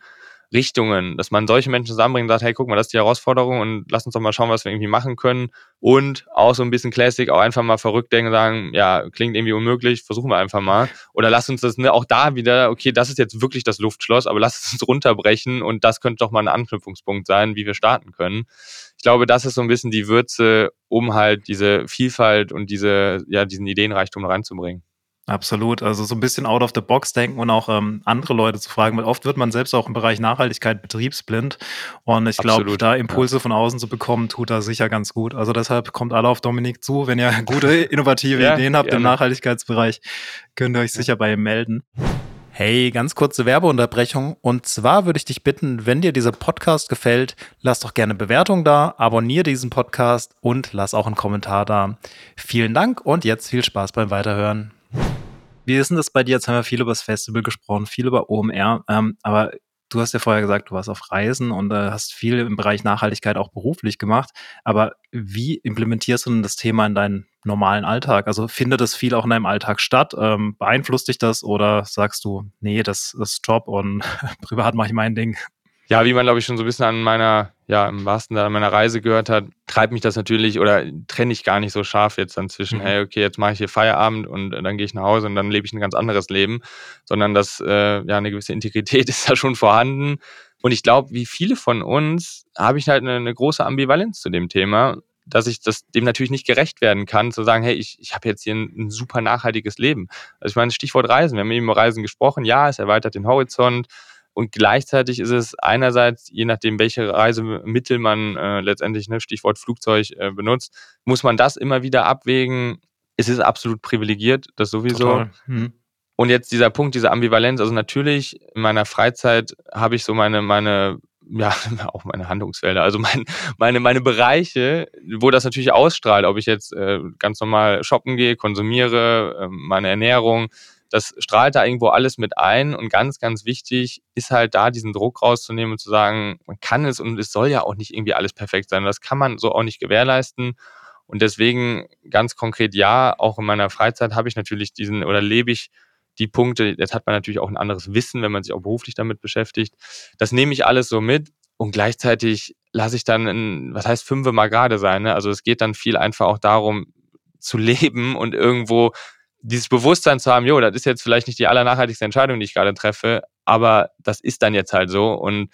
Richtungen, dass man solche Menschen zusammenbringt und sagt, hey, guck mal, das ist die Herausforderung und lass uns doch mal schauen, was wir irgendwie machen können. Und auch so ein bisschen Classic, auch einfach mal verrückt denken sagen, ja, klingt irgendwie unmöglich, versuchen wir einfach mal. Oder lass uns das ne, auch da wieder, okay, das ist jetzt wirklich das Luftschloss, aber lass es uns runterbrechen und das könnte doch mal ein Anknüpfungspunkt sein, wie wir starten können. Ich glaube, das ist so ein bisschen die Würze, um halt diese Vielfalt und diese, ja, diesen Ideenreichtum reinzubringen. Absolut. Also so ein bisschen out of the box denken und auch ähm, andere Leute zu fragen, weil oft wird man selbst auch im Bereich Nachhaltigkeit betriebsblind. Und ich glaube, da Impulse ja. von außen zu bekommen, tut da sicher ganz gut. Also deshalb kommt alle auf Dominik zu. Wenn ihr [laughs] gute, innovative ja, Ideen habt gerne. im Nachhaltigkeitsbereich, könnt ihr euch sicher bei ihm melden. Hey, ganz kurze Werbeunterbrechung. Und zwar würde ich dich bitten, wenn dir dieser Podcast gefällt, lass doch gerne Bewertung da, abonniere diesen Podcast und lass auch einen Kommentar da. Vielen Dank und jetzt viel Spaß beim Weiterhören. Wie ist denn das bei dir? Jetzt haben wir viel über das Festival gesprochen, viel über OMR, ähm, aber du hast ja vorher gesagt, du warst auf Reisen und äh, hast viel im Bereich Nachhaltigkeit auch beruflich gemacht. Aber wie implementierst du denn das Thema in deinen normalen Alltag? Also findet das viel auch in deinem Alltag statt? Ähm, beeinflusst dich das oder sagst du, nee, das, das ist Job und [laughs] privat mache ich mein Ding? ja, wie man, glaube ich, schon so ein bisschen an meiner, ja, im wahrsten Sinne an meiner Reise gehört hat, treibt mich das natürlich oder trenne ich gar nicht so scharf jetzt dann zwischen, mhm. hey, okay, jetzt mache ich hier Feierabend und äh, dann gehe ich nach Hause und dann lebe ich ein ganz anderes Leben, sondern dass, äh, ja, eine gewisse Integrität [laughs] ist da schon vorhanden. Und ich glaube, wie viele von uns, habe ich halt eine, eine große Ambivalenz zu dem Thema, dass ich das dem natürlich nicht gerecht werden kann, zu sagen, hey, ich, ich habe jetzt hier ein, ein, super nachhaltiges Leben. Also ich meine, Stichwort Reisen, wir haben eben über Reisen gesprochen, ja, es erweitert den Horizont, und gleichzeitig ist es einerseits, je nachdem, welche Reisemittel man äh, letztendlich, ne, Stichwort Flugzeug, äh, benutzt, muss man das immer wieder abwägen. Es ist absolut privilegiert, das sowieso. Hm. Und jetzt dieser Punkt, diese Ambivalenz, also natürlich in meiner Freizeit habe ich so meine, meine, ja, [laughs] auch meine Handlungsfelder, also mein, meine, meine Bereiche, wo das natürlich ausstrahlt, ob ich jetzt äh, ganz normal shoppen gehe, konsumiere, äh, meine Ernährung, das strahlt da irgendwo alles mit ein und ganz, ganz wichtig ist halt da diesen Druck rauszunehmen und zu sagen, man kann es und es soll ja auch nicht irgendwie alles perfekt sein. Das kann man so auch nicht gewährleisten. Und deswegen ganz konkret ja, auch in meiner Freizeit habe ich natürlich diesen oder lebe ich die Punkte, jetzt hat man natürlich auch ein anderes Wissen, wenn man sich auch beruflich damit beschäftigt. Das nehme ich alles so mit und gleichzeitig lasse ich dann, in, was heißt fünfe mal gerade sein. Ne? Also es geht dann viel einfach auch darum, zu [laughs] leben und irgendwo dieses Bewusstsein zu haben, jo, das ist jetzt vielleicht nicht die allernachhaltigste Entscheidung, die ich gerade treffe, aber das ist dann jetzt halt so und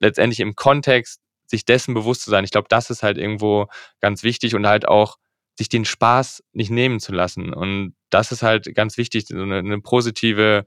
letztendlich im Kontext sich dessen bewusst zu sein. Ich glaube, das ist halt irgendwo ganz wichtig und halt auch sich den Spaß nicht nehmen zu lassen. Und das ist halt ganz wichtig, so eine, eine positive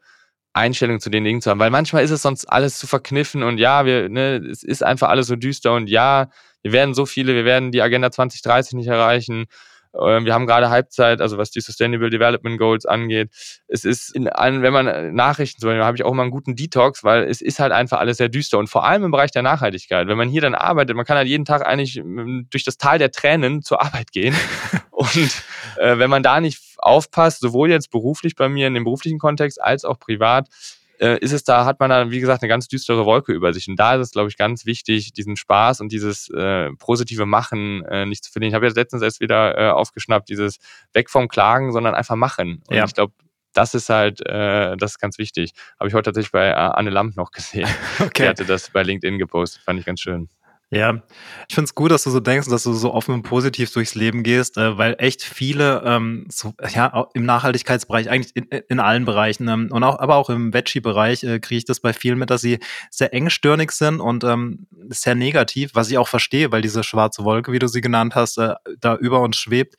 Einstellung zu den Dingen zu haben, weil manchmal ist es sonst alles zu verkniffen und ja, wir, ne, es ist einfach alles so düster und ja, wir werden so viele, wir werden die Agenda 2030 nicht erreichen wir haben gerade Halbzeit, also was die Sustainable Development Goals angeht. Es ist in allen, wenn man äh, Nachrichten zum Beispiel, habe ich auch immer einen guten Detox, weil es ist halt einfach alles sehr düster und vor allem im Bereich der Nachhaltigkeit. Wenn man hier dann arbeitet, man kann halt jeden Tag eigentlich ähm, durch das Tal der Tränen zur Arbeit gehen [laughs] und äh, wenn man da nicht aufpasst, sowohl jetzt beruflich bei mir in dem beruflichen Kontext als auch privat, äh, ist es da, hat man da, wie gesagt, eine ganz düstere Wolke über sich. Und da ist es, glaube ich, ganz wichtig, diesen Spaß und dieses äh, positive Machen äh, nicht zu verlieren. Ich habe jetzt letztens erst wieder äh, aufgeschnappt, dieses weg vom Klagen, sondern einfach machen. Und ja. ich glaube, Das ist halt, äh, das ist ganz wichtig. Habe ich heute tatsächlich bei äh, Anne Lamp noch gesehen. [laughs] Okay. Die hatte das bei LinkedIn gepostet, fand ich ganz schön. Ja, ich finde es gut, dass du so denkst, dass du so offen und positiv durchs Leben gehst, äh, weil echt viele ähm, so, ja, im Nachhaltigkeitsbereich, eigentlich in, in allen Bereichen ähm, und auch, aber auch im Veggie-Bereich äh, kriege ich das bei vielen mit, dass sie sehr engstirnig sind und ähm, sehr negativ, was ich auch verstehe, weil diese schwarze Wolke, wie du sie genannt hast, äh, da über uns schwebt.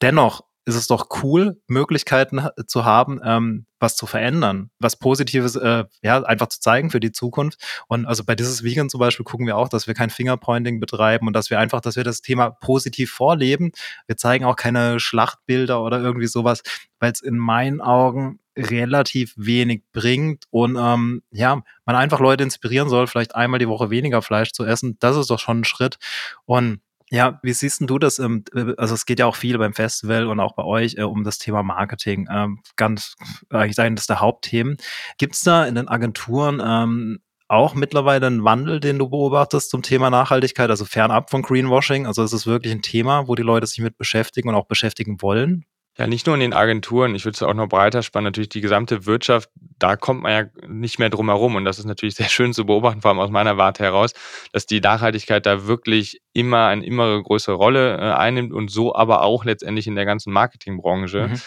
Dennoch ist es doch cool, Möglichkeiten zu haben, ähm, was zu verändern, was Positives, äh, ja, einfach zu zeigen für die Zukunft. Und also bei dieses Vegan zum Beispiel gucken wir auch, dass wir kein Fingerpointing betreiben und dass wir einfach, dass wir das Thema positiv vorleben. Wir zeigen auch keine Schlachtbilder oder irgendwie sowas, weil es in meinen Augen relativ wenig bringt und ähm, ja, man einfach Leute inspirieren soll, vielleicht einmal die Woche weniger Fleisch zu essen. Das ist doch schon ein Schritt. Und ja, wie siehst du das? Ähm, also es geht ja auch viel beim Festival und auch bei euch äh, um das Thema Marketing. Ähm, ganz eigentlich eines der Hauptthemen. Gibt es da in den Agenturen ähm, auch mittlerweile einen Wandel, den du beobachtest zum Thema Nachhaltigkeit, also fernab von Greenwashing? Also ist es wirklich ein Thema, wo die Leute sich mit beschäftigen und auch beschäftigen wollen? Ja, nicht nur in den Agenturen, ich würde es auch noch breiter spannen, natürlich die gesamte Wirtschaft, da kommt man ja nicht mehr drum herum. Und das ist natürlich [laughs] sehr schön zu beobachten, vor allem aus meiner Warte heraus, dass die Nachhaltigkeit da wirklich immer eine immer größere Rolle äh, einnimmt und so aber auch letztendlich in der ganzen Marketingbranche. Mhm.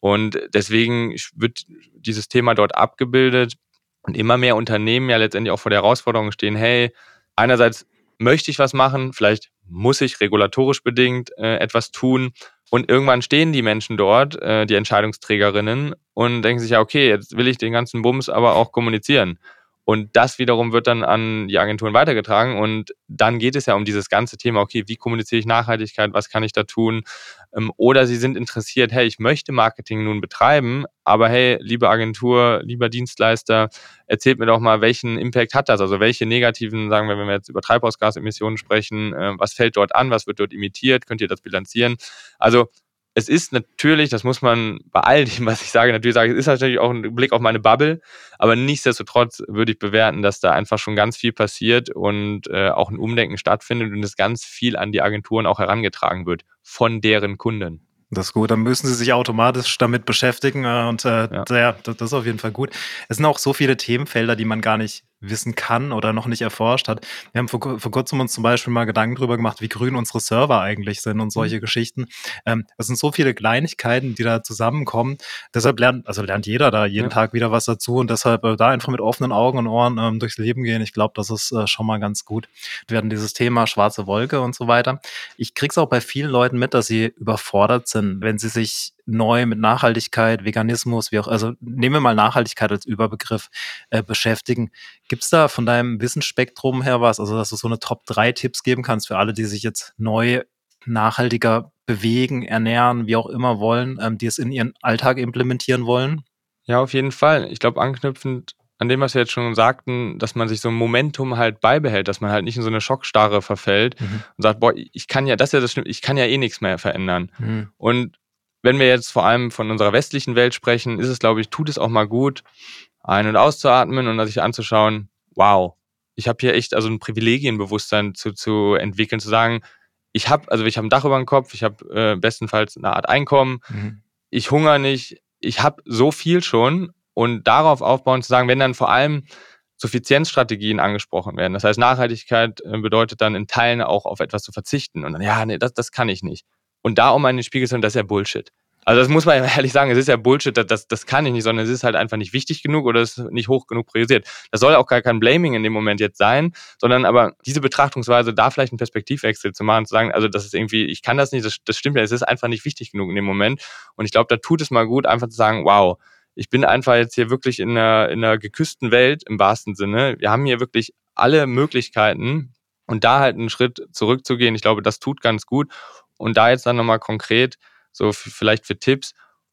Und deswegen wird dieses Thema dort abgebildet und immer mehr Unternehmen ja letztendlich auch vor der Herausforderung stehen, hey, einerseits möchte ich was machen, vielleicht muss ich regulatorisch bedingt äh, etwas tun und irgendwann stehen die Menschen dort, äh, die Entscheidungsträgerinnen, und denken sich ja, okay, jetzt will ich den ganzen Bums aber auch kommunizieren. Und das wiederum wird dann an die Agenturen weitergetragen. Und dann geht es ja um dieses ganze Thema, okay, wie kommuniziere ich Nachhaltigkeit, was kann ich da tun? Ähm, oder sie sind interessiert, hey, ich möchte Marketing nun betreiben, aber hey, liebe Agentur, lieber Dienstleister, erzählt mir doch mal, welchen Impact hat das? Also welche negativen, sagen wir, wenn wir jetzt über Treibhausgasemissionen sprechen, äh, was fällt dort an, was wird dort imitiert, könnt ihr das bilanzieren? Also es ist natürlich, das muss man bei all dem, was ich sage, natürlich sagen, es ist natürlich auch ein Blick auf meine Bubble, aber nichtsdestotrotz würde ich bewerten, dass da einfach schon ganz viel passiert und äh, auch ein Umdenken stattfindet und es ganz viel an die Agenturen auch herangetragen wird von deren Kunden. Das ist gut, dann müssen sie sich automatisch damit beschäftigen äh, und äh, ja. ja, das ist auf jeden Fall gut. Es sind auch so viele Themenfelder, die man gar nicht wissen kann oder noch nicht erforscht hat. Wir haben vor, vor kurzem uns zum Beispiel mal Gedanken darüber gemacht, wie grün unsere Server eigentlich sind und solche mhm. Geschichten. Ähm, es sind so viele Kleinigkeiten, die da zusammenkommen. Deshalb lernt, also lernt jeder da jeden ja. Tag wieder was dazu und deshalb äh, da einfach mit offenen Augen und Ohren ähm, durchs Leben gehen. Ich glaube, das ist äh, schon mal ganz gut. Wir hatten dieses Thema schwarze Wolke und so weiter. Ich krieg's auch bei vielen Leuten mit, dass sie überfordert sind, wenn sie sich neu mit Nachhaltigkeit, Veganismus, wie auch, also nehmen wir mal Nachhaltigkeit als Überbegriff äh, beschäftigen. Gibt es da von deinem Wissensspektrum her was, also dass du so eine Top 3 Tipps geben kannst für alle, die sich jetzt neu nachhaltiger bewegen, ernähren, wie auch immer wollen, ähm, die es in ihren Alltag implementieren wollen? Ja, auf jeden Fall. Ich glaube, anknüpfend an dem, was wir jetzt schon sagten, dass man sich so ein Momentum halt beibehält, dass man halt nicht in so eine Schockstarre verfällt mhm. und sagt, boah, ich kann ja, das ist ja das ich kann ja eh nichts mehr verändern. Mhm. Und wenn wir jetzt vor allem von unserer westlichen Welt sprechen, ist es, glaube ich, tut es auch mal gut, ein- und auszuatmen und sich anzuschauen, wow, ich habe hier echt also ein Privilegienbewusstsein zu, zu entwickeln, zu sagen, ich habe, also ich habe ein Dach über dem Kopf, ich habe äh, bestenfalls eine Art Einkommen, mhm. ich hungere nicht, ich habe so viel schon und darauf aufbauen zu sagen, wenn dann vor allem Suffizienzstrategien angesprochen werden. Das heißt, Nachhaltigkeit äh, bedeutet dann in Teilen auch auf etwas zu verzichten und dann, ja, nee, das, das kann ich nicht und da um einen Spiegel zu haben, das ist ja Bullshit. Also das muss man [laughs] ehrlich sagen, es ist ja Bullshit, das, das, das kann ich nicht, sondern es ist halt einfach nicht wichtig genug oder es ist nicht hoch genug priorisiert. Das soll auch gar kein Blaming in dem Moment jetzt sein, sondern aber diese Betrachtungsweise, da vielleicht einen Perspektivwechsel zu machen, zu sagen, also das ist irgendwie, ich kann das nicht, das, das stimmt ja, es ist einfach nicht wichtig genug in dem Moment. Und ich glaube, da tut es mal gut, einfach zu sagen, wow, ich bin einfach jetzt hier wirklich in einer, in einer geküssten Welt im wahrsten Sinne. Wir haben hier wirklich alle Möglichkeiten und da halt einen Schritt zurückzugehen, ich glaube, das tut ganz gut. Und da jetzt dann nochmal konkret, so vielleicht für Tipps,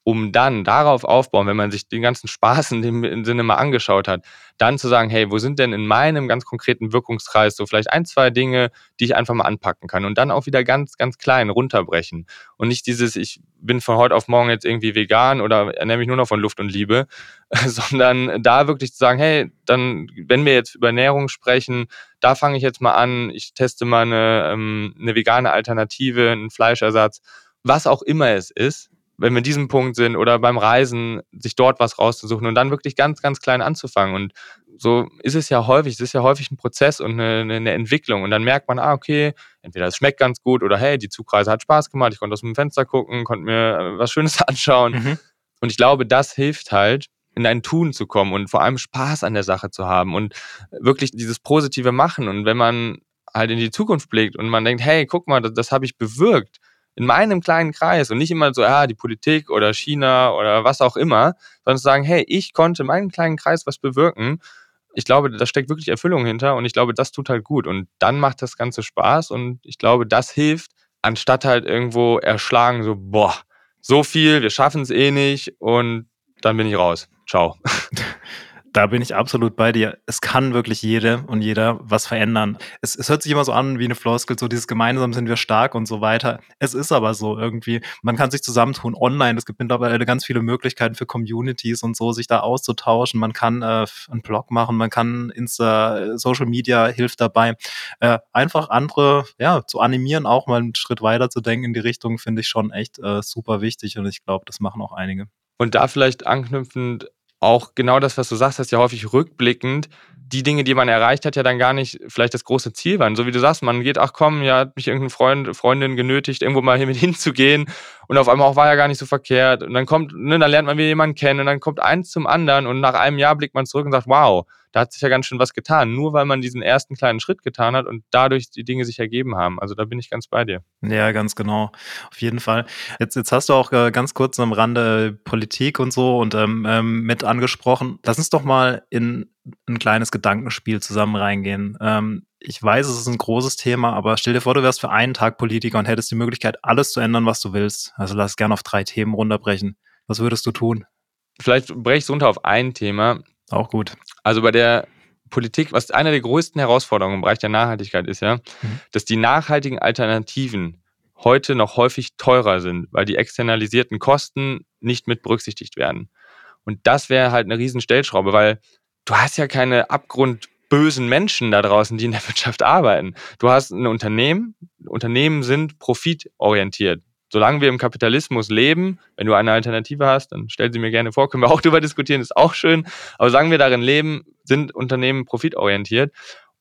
um dann darauf aufbauen, wenn man sich den ganzen Spaß in dem Sinne mal angeschaut hat, dann zu sagen, hey, wo sind denn in meinem ganz konkreten Wirkungskreis so vielleicht ein, zwei Dinge, die ich einfach mal anpacken kann und dann auch wieder ganz, ganz klein runterbrechen und nicht dieses, ich bin von heute auf morgen jetzt irgendwie vegan oder ernähre mich nur noch von Luft und Liebe, [laughs] sondern da wirklich zu sagen, hey, dann, wenn wir jetzt über Ernährung sprechen, da fange ich jetzt mal an, ich teste mal eine, ähm, eine vegane Alternative, einen Fleischersatz, was auch immer es ist, wenn wir in diesem Punkt sind oder beim Reisen, sich dort was rauszusuchen und dann wirklich ganz, ganz klein anzufangen. Und so ist es ja häufig, es ist ja häufig ein Prozess und eine, eine Entwicklung. Und dann merkt man, ah, okay, entweder es schmeckt ganz gut oder hey, die Zugreise hat Spaß gemacht, ich konnte aus dem Fenster gucken, konnte mir äh, was Schönes [laughs] anschauen. Mhm. Und ich glaube, das hilft halt, in ein Tun zu kommen und vor allem Spaß an der Sache zu haben und wirklich dieses positive Machen. Und wenn man halt in die Zukunft blickt und man denkt, hey, guck mal, das, das habe ich bewirkt in meinem kleinen Kreis und nicht immer so, ja, die Politik oder China oder was auch immer, sondern zu sagen, hey, ich konnte in meinem kleinen Kreis was bewirken. Ich glaube, da steckt wirklich Erfüllung hinter und ich glaube, das tut halt gut und dann macht das Ganze Spaß und ich glaube, das hilft, anstatt halt irgendwo erschlagen, so, boah, so viel, wir schaffen es eh nicht und dann bin ich raus. Ciao. [laughs] Da bin ich absolut bei dir. Es kann wirklich jede und jeder was verändern. Es, es hört sich immer so an wie eine Floskel, so dieses gemeinsam sind wir stark und so weiter. Es ist aber so irgendwie. Man kann sich zusammentun online. Es gibt mittlerweile ganz viele Möglichkeiten für Communities und so, sich da auszutauschen. Man kann äh, einen Blog machen, man kann Insta, Social Media hilft dabei. Äh, einfach andere, ja, zu animieren, auch mal einen Schritt weiter zu denken in die Richtung, finde ich schon echt äh, super wichtig und ich glaube, das machen auch einige. Und da vielleicht anknüpfend auch genau das, was du sagst, ist ja häufig rückblickend die Dinge, die man erreicht hat, ja dann gar nicht vielleicht das große Ziel waren. So wie du sagst, man geht, ach komm, ja, hat mich irgendein Freund, Freundin genötigt, irgendwo mal hier mit [laughs] hinzugehen und auf einmal auch war ja gar nicht so verkehrt und dann kommt, ne, dann lernt man wieder jemanden kennen und dann kommt eins zum anderen und nach einem Jahr blickt man zurück und sagt, wow, da hat sich ja ganz schön was getan, nur weil man diesen ersten kleinen Schritt getan hat und dadurch die Dinge sich ergeben haben. Also da bin ich ganz bei dir. Ja, ganz genau. Auf jeden Fall. Jetzt, jetzt hast du auch äh, ganz kurz am Rande Politik und so und ähm, ähm, mit angesprochen. Lass uns doch mal in ein kleines Gedankenspiel zusammen reingehen. Ähm, ich weiß, es ist ein großes Thema, aber stell dir vor, du wärst für einen Tag Politiker und hättest die Möglichkeit, alles zu ändern, was du willst. Also lass gerne auf drei Themen runterbrechen. Was würdest du tun? Vielleicht breche ich es runter auf ein Thema. Auch gut. Also bei der Politik, was einer der größten Herausforderungen im Bereich der Nachhaltigkeit ist, ja, mhm. dass die nachhaltigen Alternativen heute noch häufig teurer sind, weil die externalisierten Kosten nicht mit berücksichtigt werden. Und das wäre halt eine riesen Stellschraube, weil du hast ja keine abgrundbösen Menschen da draußen, die in der [laughs] Wirtschaft arbeiten. Du hast ein Unternehmen, Unternehmen sind profitorientiert solange wir im Kapitalismus leben, wenn du eine Alternative hast, dann stell sie mir gerne vor, können wir auch [laughs] darüber diskutieren, ist auch schön. Aber solange wir darin leben, sind Unternehmen profitorientiert.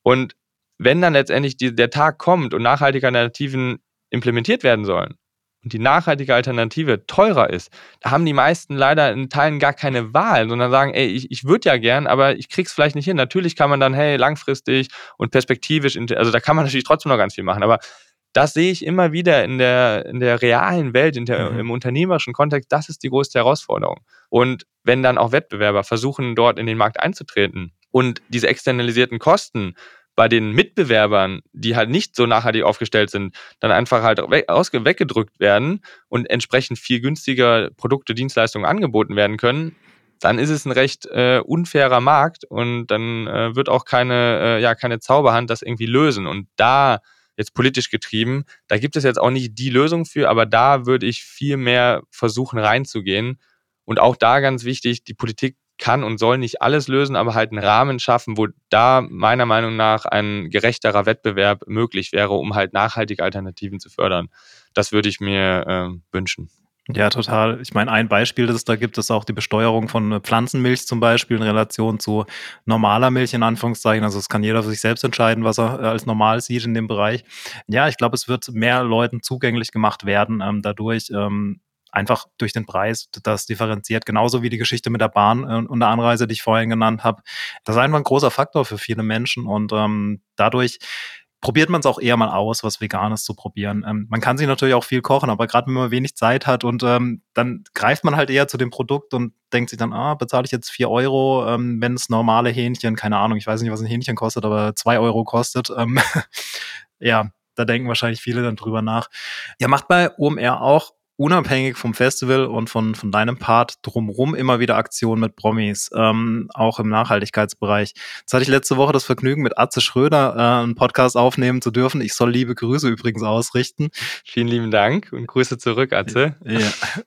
Und wenn dann letztendlich die, der Tag kommt und nachhaltige Alternativen implementiert werden sollen und die nachhaltige Alternative teurer ist, da haben die meisten leider in Teilen gar keine Wahl, sondern sagen, ey, ich, ich würde ja gern, aber ich krieg's vielleicht nicht hin. Natürlich kann man dann, hey, langfristig und perspektivisch, also da kann man [laughs] natürlich trotzdem noch ganz viel machen, aber das sehe ich immer wieder in der, in der realen Welt, in der, mhm. im unternehmerischen Kontext. Das ist die größte Herausforderung. Und wenn dann auch Wettbewerber versuchen, dort in den Markt einzutreten und diese externalisierten Kosten bei den Mitbewerbern, die halt nicht so nachhaltig aufgestellt sind, dann einfach halt weg, weggedrückt werden und entsprechend viel günstiger Produkte, Dienstleistungen angeboten werden können, dann ist es ein recht äh, unfairer Markt und dann äh, wird auch keine, äh, ja, keine Zauberhand das irgendwie lösen. Und da jetzt politisch getrieben. Da gibt es jetzt auch nicht die Lösung für, aber da würde ich viel mehr versuchen reinzugehen. Und auch da ganz wichtig, die Politik kann und soll nicht alles lösen, aber halt einen Rahmen schaffen, wo da meiner Meinung nach ein gerechterer Wettbewerb möglich wäre, um halt nachhaltige Alternativen zu fördern. Das würde ich mir äh, wünschen. Ja, total. Ich meine, ein Beispiel, das es da gibt, ist auch die Besteuerung von äh, Pflanzenmilch zum Beispiel in Relation zu normaler Milch in Anführungszeichen. Also es kann jeder für sich selbst entscheiden, was er äh, als normal sieht in dem Bereich. Ja, ich glaube, es wird mehr Leuten zugänglich gemacht werden ähm, dadurch. Ähm, einfach durch den Preis, das differenziert, genauso wie die Geschichte mit der Bahn äh, und der Anreise, die ich vorhin genannt habe. Das ist einfach ein großer Faktor für viele Menschen und ähm, dadurch probiert man es auch eher mal aus, was Veganes zu probieren. Ähm, man kann sich natürlich auch viel kochen, aber gerade wenn man wenig Zeit hat und ähm, dann greift man halt eher zu dem Produkt und denkt sich dann, ah, bezahle ich jetzt vier Euro, ähm, wenn es normale Hähnchen, keine Ahnung, ich weiß nicht, was ein Hähnchen kostet, aber zwei Euro kostet. Ähm, [laughs] ja, da denken wahrscheinlich viele dann drüber nach. Ja, macht bei OMR auch unabhängig vom Festival und von, von deinem Part drumherum immer wieder Aktionen mit Promis, ähm, auch im Nachhaltigkeitsbereich. Jetzt hatte ich letzte Woche das Vergnügen, mit Atze Schröder äh, einen Podcast aufnehmen zu dürfen. Ich soll liebe Grüße übrigens ausrichten. Vielen lieben Dank und Grüße zurück, Atze. Ja.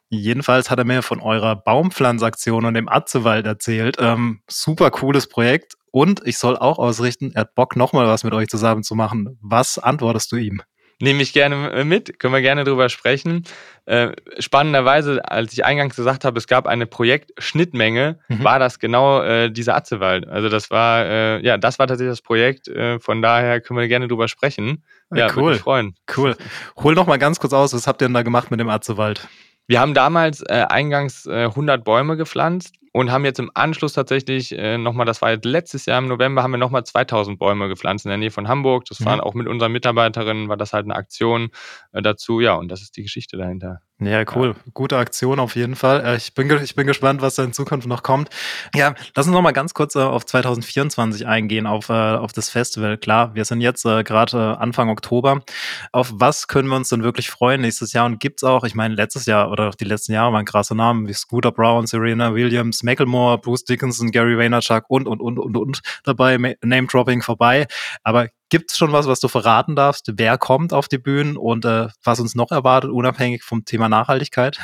Jedenfalls hat er mir von eurer Baumpflanzaktion und dem Atzewald erzählt. Ähm, super cooles Projekt. Und ich soll auch ausrichten, er hat Bock, nochmal was mit euch zusammen zu machen. Was antwortest du ihm? Nehme ich gerne mit, können wir gerne drüber sprechen. Äh, spannenderweise, als ich eingangs gesagt habe, es gab eine Projektschnittmenge, mhm. war das genau äh, dieser Atzewald. Also das war, äh, ja, das war tatsächlich das Projekt. Äh, von daher können wir gerne drüber sprechen. Ja, cool. Würde mich freuen. Cool. Hol noch mal ganz kurz aus, was habt ihr denn da gemacht mit dem Atzewald? Wir haben damals äh, eingangs äh, 100 Bäume gepflanzt und haben jetzt im Anschluss tatsächlich äh, nochmal, das war jetzt letztes Jahr im November, haben wir nochmal 2000 Bäume gepflanzt in der Nähe von Hamburg. Das mhm. waren auch mit unseren Mitarbeiterinnen, war das halt eine Aktion äh, dazu. Ja, und das ist die Geschichte dahinter. Ja, cool. Ja. Gute Aktion auf jeden Fall. Äh, ich bin, ich bin gespannt, was da in Zukunft noch kommt. Ja, lass uns noch mal ganz kurz äh, auf 2024 eingehen, auf, äh, auf das Festival. Klar, wir sind jetzt gerade Anfang Oktober. Auf was können wir uns denn wirklich freuen nächstes Jahr? Und gibt's auch, ich meine, letztes Jahr oder auch die letzten Jahre waren krasse Namen wie Scooter Brown, Serena Williams, Macklemore, Bruce Dickinson, Gary Vaynerchuk und, und, und, und, und dabei. Name-Dropping vorbei. Aber Gibt es schon was, was du verraten darfst? Wer kommt auf die Bühnen und äh, was uns noch erwartet, unabhängig vom Thema Nachhaltigkeit?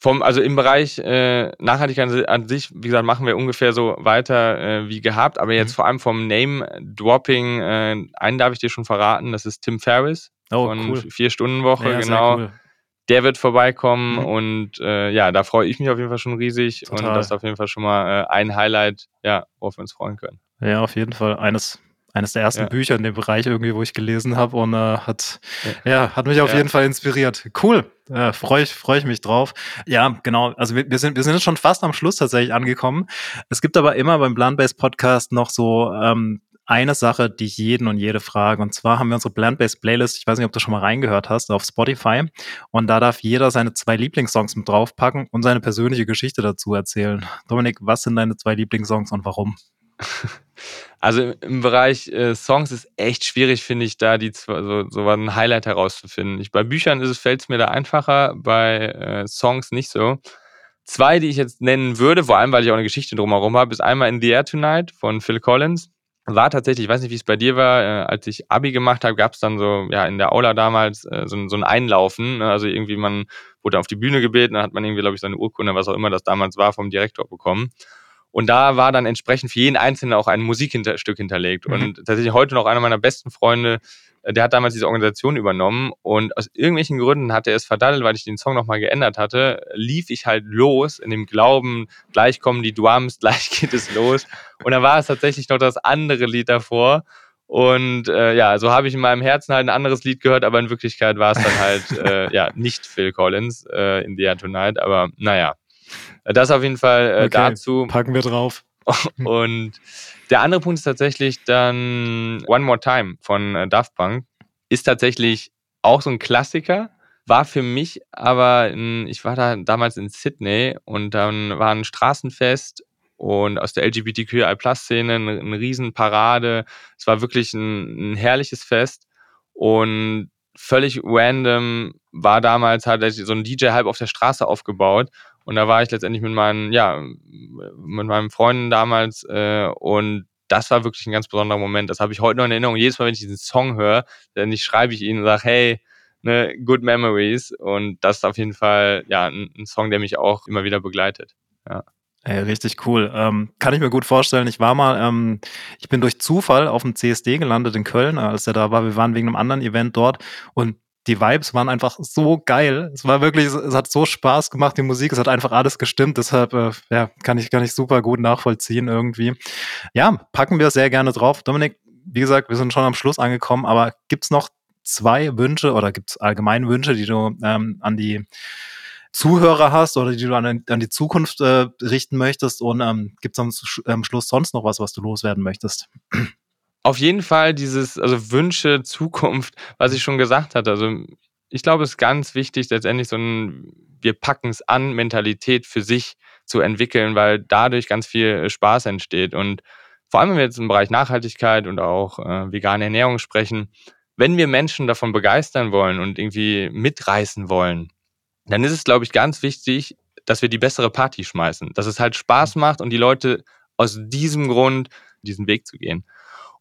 Vom, also im Bereich äh, Nachhaltigkeit an sich, wie gesagt, machen wir ungefähr so weiter äh, wie gehabt, aber jetzt mhm. vor allem vom Name-Dropping, äh, einen darf ich dir schon verraten, das ist Tim Ferriss oh, von cool. Vier-Stunden-Woche, ja, genau. Cool. Der wird vorbeikommen mhm. und äh, ja, da freue ich mich auf jeden Fall schon riesig Total. und das ist auf jeden Fall schon mal äh, ein Highlight, ja, worauf wir uns freuen können. Ja, auf jeden Fall. Eines eines der ersten ja. Bücher in dem Bereich irgendwie, wo ich gelesen habe und äh, hat, ja. ja. hat mich auf ja. jeden Fall inspiriert. Cool, äh, freue ich, freu ich mich drauf. Ja, genau. Also wir, wir, sind, wir sind jetzt schon fast am Schluss tatsächlich angekommen. Es gibt aber immer beim Plant-Based Podcast noch so ähm, eine Sache, die ich jeden und jede frage. Und zwar haben wir unsere Plant-Based Playlist, ich weiß nicht, ob du schon mal reingehört hast, auf Spotify. Und da darf jeder seine zwei Lieblingssongs mit draufpacken und seine persönliche Geschichte dazu erzählen. Dominik, was sind deine zwei Lieblingssongs und warum? [laughs] Also im Bereich äh, Songs ist echt schwierig, finde ich, da die so, so ein Highlight herauszufinden. Ich, bei Büchern fällt es mir da einfacher, bei äh, Songs nicht so. Zwei, die ich jetzt nennen würde, vor allem, weil ich auch eine Geschichte drumherum habe, ist einmal In the Air Tonight von Phil Collins. War tatsächlich, ich weiß nicht, wie es bei dir war, äh, als ich Abi gemacht habe, gab es dann so, ja, in der Aula damals äh, so, so ein Einlaufen. Ne? Also irgendwie, man wurde auf die Bühne gebeten, dann hat man irgendwie, glaube ich, seine Urkunde, was auch immer das damals war, vom Direktor bekommen. Und da war dann entsprechend für jeden Einzelnen auch ein Musikstück hinterlegt. Mhm. Und tatsächlich heute noch einer meiner besten Freunde, äh, der hat damals diese Organisation übernommen und aus irgendwelchen Gründen hat er es verdaddelt, weil ich den Song nochmal geändert hatte, lief ich halt los in dem Glauben, gleich kommen die Drums, [laughs] gleich geht es los. Und dann war es tatsächlich noch das andere Lied davor. Und äh, ja, so habe ich in meinem Herzen halt ein anderes Lied gehört, aber in Wirklichkeit war es dann halt äh, ja nicht Phil Collins äh, in The Air Tonight. Aber naja, das auf jeden Fall äh, okay, dazu. Packen wir drauf. [laughs] [laughs] Und der andere Punkt ist tatsächlich dann One More Time von äh, Daft Punk. Ist tatsächlich auch so ein Klassiker. War für mich aber, in, ich war da damals in Sydney und dann war ein Straßenfest und aus der LGBTQI-Plus-Szene eine, eine Riesenparade. Es war wirklich ein, ein herrliches Fest und völlig random war damals halt so ein DJ halb auf der Straße aufgebaut und da war ich letztendlich mit meinen, ja, mit meinen Freunden damals äh, und das war wirklich ein ganz besonderer Moment. Das habe ich heute noch in Erinnerung. Jedes Mal, wenn ich diesen Song höre, dann schreibe ich ihn und sage, hey, ne, good memories. Und das ist auf jeden Fall ja ein, ein Song, der mich auch immer wieder begleitet. Ja. Ey, richtig cool. Ähm, kann ich mir gut vorstellen. Ich war mal, ähm, ich bin durch Zufall auf dem CSD gelandet in Köln, als er da war. Wir waren wegen einem anderen Event dort und die Vibes waren einfach so geil. Es war wirklich, es hat so Spaß gemacht, die Musik, es hat einfach alles gestimmt. Deshalb, äh, ja, kann ich, kann ich super gut nachvollziehen irgendwie. Ja, packen wir sehr gerne drauf. Dominik, wie gesagt, wir sind schon am Schluss angekommen, aber gibt's noch zwei Wünsche oder gibt's allgemein Wünsche, die du ähm, an die Zuhörer hast oder die du an, an die Zukunft äh, richten möchtest? Und ähm, gibt am, am Schluss sonst noch was, was du loswerden möchtest? Auf jeden Fall dieses, also Wünsche, Zukunft, was ich schon gesagt hatte. Also ich glaube, es ist ganz wichtig, letztendlich so ein Wir packen es an Mentalität für sich zu entwickeln, weil dadurch ganz viel Spaß entsteht. Und vor allem, wenn wir jetzt im Bereich Nachhaltigkeit und auch äh, vegane Ernährung sprechen, wenn wir Menschen davon begeistern wollen und irgendwie mitreißen wollen, dann ist es, glaube ich, ganz wichtig, dass wir die bessere Party schmeißen, dass es halt Spaß macht und die Leute aus diesem Grund diesen Weg zu gehen.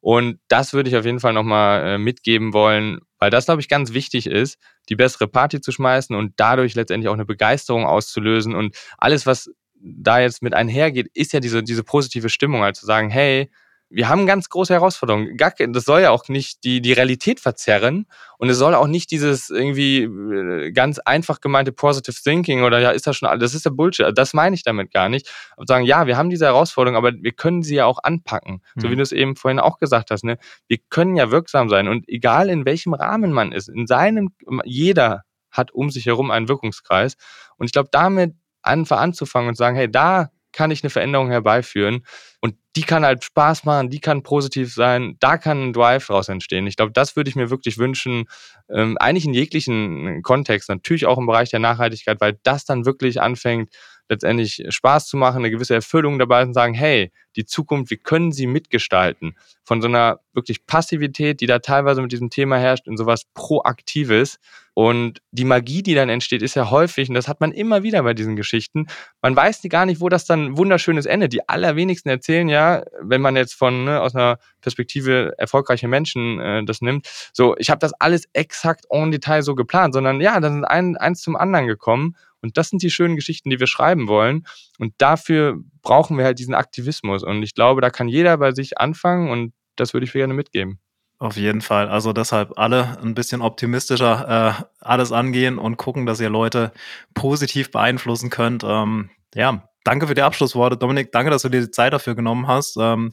Und das würde ich auf jeden Fall nochmal äh, mitgeben wollen, weil das, glaube ich, ganz wichtig ist, die bessere Party zu schmeißen und dadurch letztendlich auch eine Begeisterung auszulösen. Und alles, was da jetzt mit einhergeht, ist ja diese, diese positive Stimmung, halt zu sagen, hey, wir haben ganz große Herausforderungen. Das soll ja auch nicht die, die Realität verzerren und es soll auch nicht dieses irgendwie äh, ganz einfach gemeinte Positive Thinking oder ja, ist das schon alles, das ist der Bullshit. Das meine ich damit gar nicht. Und sagen, ja, wir haben diese Herausforderung, aber wir können sie ja auch anpacken. Mhm. So wie mhm. du es eben vorhin auch gesagt hast. Ne? Wir können ja wirksam sein und egal in welchem Rahmen man ist, in seinem, jeder hat um sich herum einen Wirkungskreis. Und ich glaube, damit einfach anzufangen und sagen, hey, da kann ich eine Veränderung herbeiführen. Und die kann halt Spaß machen, die kann positiv sein, da kann ein Drive raus entstehen. Ich glaube, das würde ich mir wirklich wünschen, ähm, eigentlich in jeglichen Kontext, natürlich auch im Bereich der Nachhaltigkeit, weil das dann wirklich anfängt, letztendlich Spaß zu machen, eine gewisse Erfüllung dabei und sagen, hey, die Zukunft, wir können sie mitgestalten. Von so einer wirklich Passivität, die da teilweise mit diesem Thema herrscht, in sowas Proaktives. Und die Magie, die dann entsteht, ist ja häufig, und das hat man immer wieder bei diesen Geschichten, man weiß gar nicht, wo das dann wunderschönes Ende. Die allerwenigsten erzählen ja, wenn man jetzt von ne, aus einer Perspektive erfolgreicher Menschen äh, das nimmt, so, ich habe das alles exakt en Detail so geplant, sondern ja, dann ist ein, eins zum anderen gekommen. Und das sind die schönen Geschichten, die wir schreiben wollen. Und dafür brauchen wir halt diesen Aktivismus. Und ich glaube, da kann jeder bei sich anfangen und das würde ich gerne mitgeben. Auf jeden Fall. Also deshalb alle ein bisschen optimistischer äh, alles angehen und gucken, dass ihr Leute positiv beeinflussen könnt. Ähm, ja, danke für die Abschlussworte. Dominik, danke, dass du dir die Zeit dafür genommen hast. Ähm,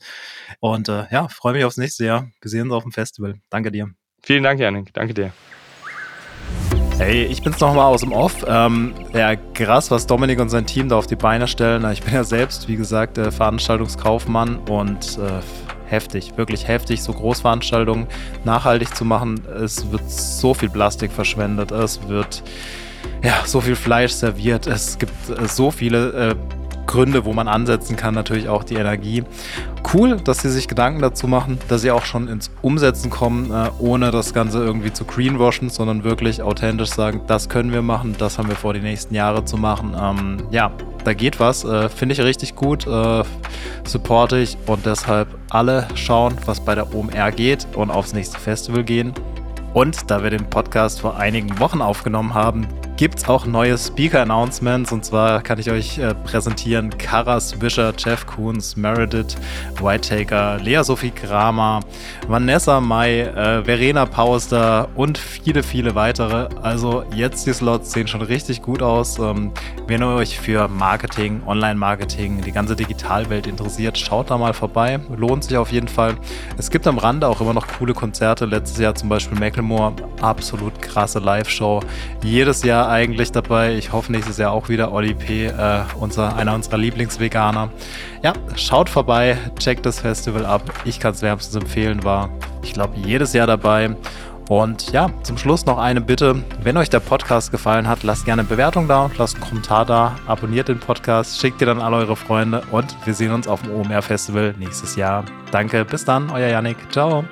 und äh, ja, freue mich aufs nächste Jahr. Wir sehen uns auf dem Festival. Danke dir. Vielen Dank, Janik. Danke dir. Hey, ich bin's nochmal aus dem Off. Ähm, ja, krass, was Dominik und sein Team da auf die Beine stellen. Ich bin ja selbst, wie gesagt, äh, Veranstaltungskaufmann und äh, heftig, wirklich heftig, so Großveranstaltungen nachhaltig zu machen. Es wird so viel Plastik verschwendet, es wird ja so viel Fleisch serviert, es gibt äh, so viele äh, Gründe, wo man ansetzen kann, natürlich auch die Energie. Cool, dass sie sich Gedanken dazu machen, dass sie auch schon ins Umsetzen kommen, äh, ohne das Ganze irgendwie zu greenwashen, sondern wirklich authentisch sagen, das können wir machen, das haben wir vor, die nächsten Jahre zu machen. Ähm, ja, da geht was, äh, finde ich richtig gut, äh, supporte ich und deshalb alle schauen, was bei der OMR geht und aufs nächste Festival gehen. Und da wir den Podcast vor einigen Wochen aufgenommen haben, gibt es auch neue Speaker-Announcements. Und zwar kann ich euch äh, präsentieren Kara Swisher, Jeff Koons, Meredith Whitaker, Lea Sophie Kramer, Vanessa May, äh, Verena Pauster und viele, viele weitere. Also jetzt die Slots sehen schon richtig gut aus. Ähm, wenn ihr euch für Marketing, Online-Marketing, die ganze Digitalwelt interessiert, schaut da mal vorbei. Lohnt sich auf jeden Fall. Es gibt am Rande auch immer noch coole Konzerte. Letztes Jahr zum Beispiel Macklemore, absolut krasse Live-Show. Jedes Jahr eigentlich dabei. Ich hoffe nächstes Jahr auch wieder Olli P., äh, unser, einer unserer Lieblingsveganer. Ja, schaut vorbei, checkt das Festival ab. Ich kann es wärmstens empfehlen, war, ich glaube, jedes Jahr dabei. Und ja, zum Schluss noch eine Bitte. Wenn euch der Podcast gefallen hat, lasst gerne eine Bewertung da, lasst einen Kommentar da, abonniert den Podcast, schickt ihr dann alle eure Freunde und wir sehen uns auf dem OMR Festival nächstes Jahr. Danke, bis dann, euer Yannick. Ciao.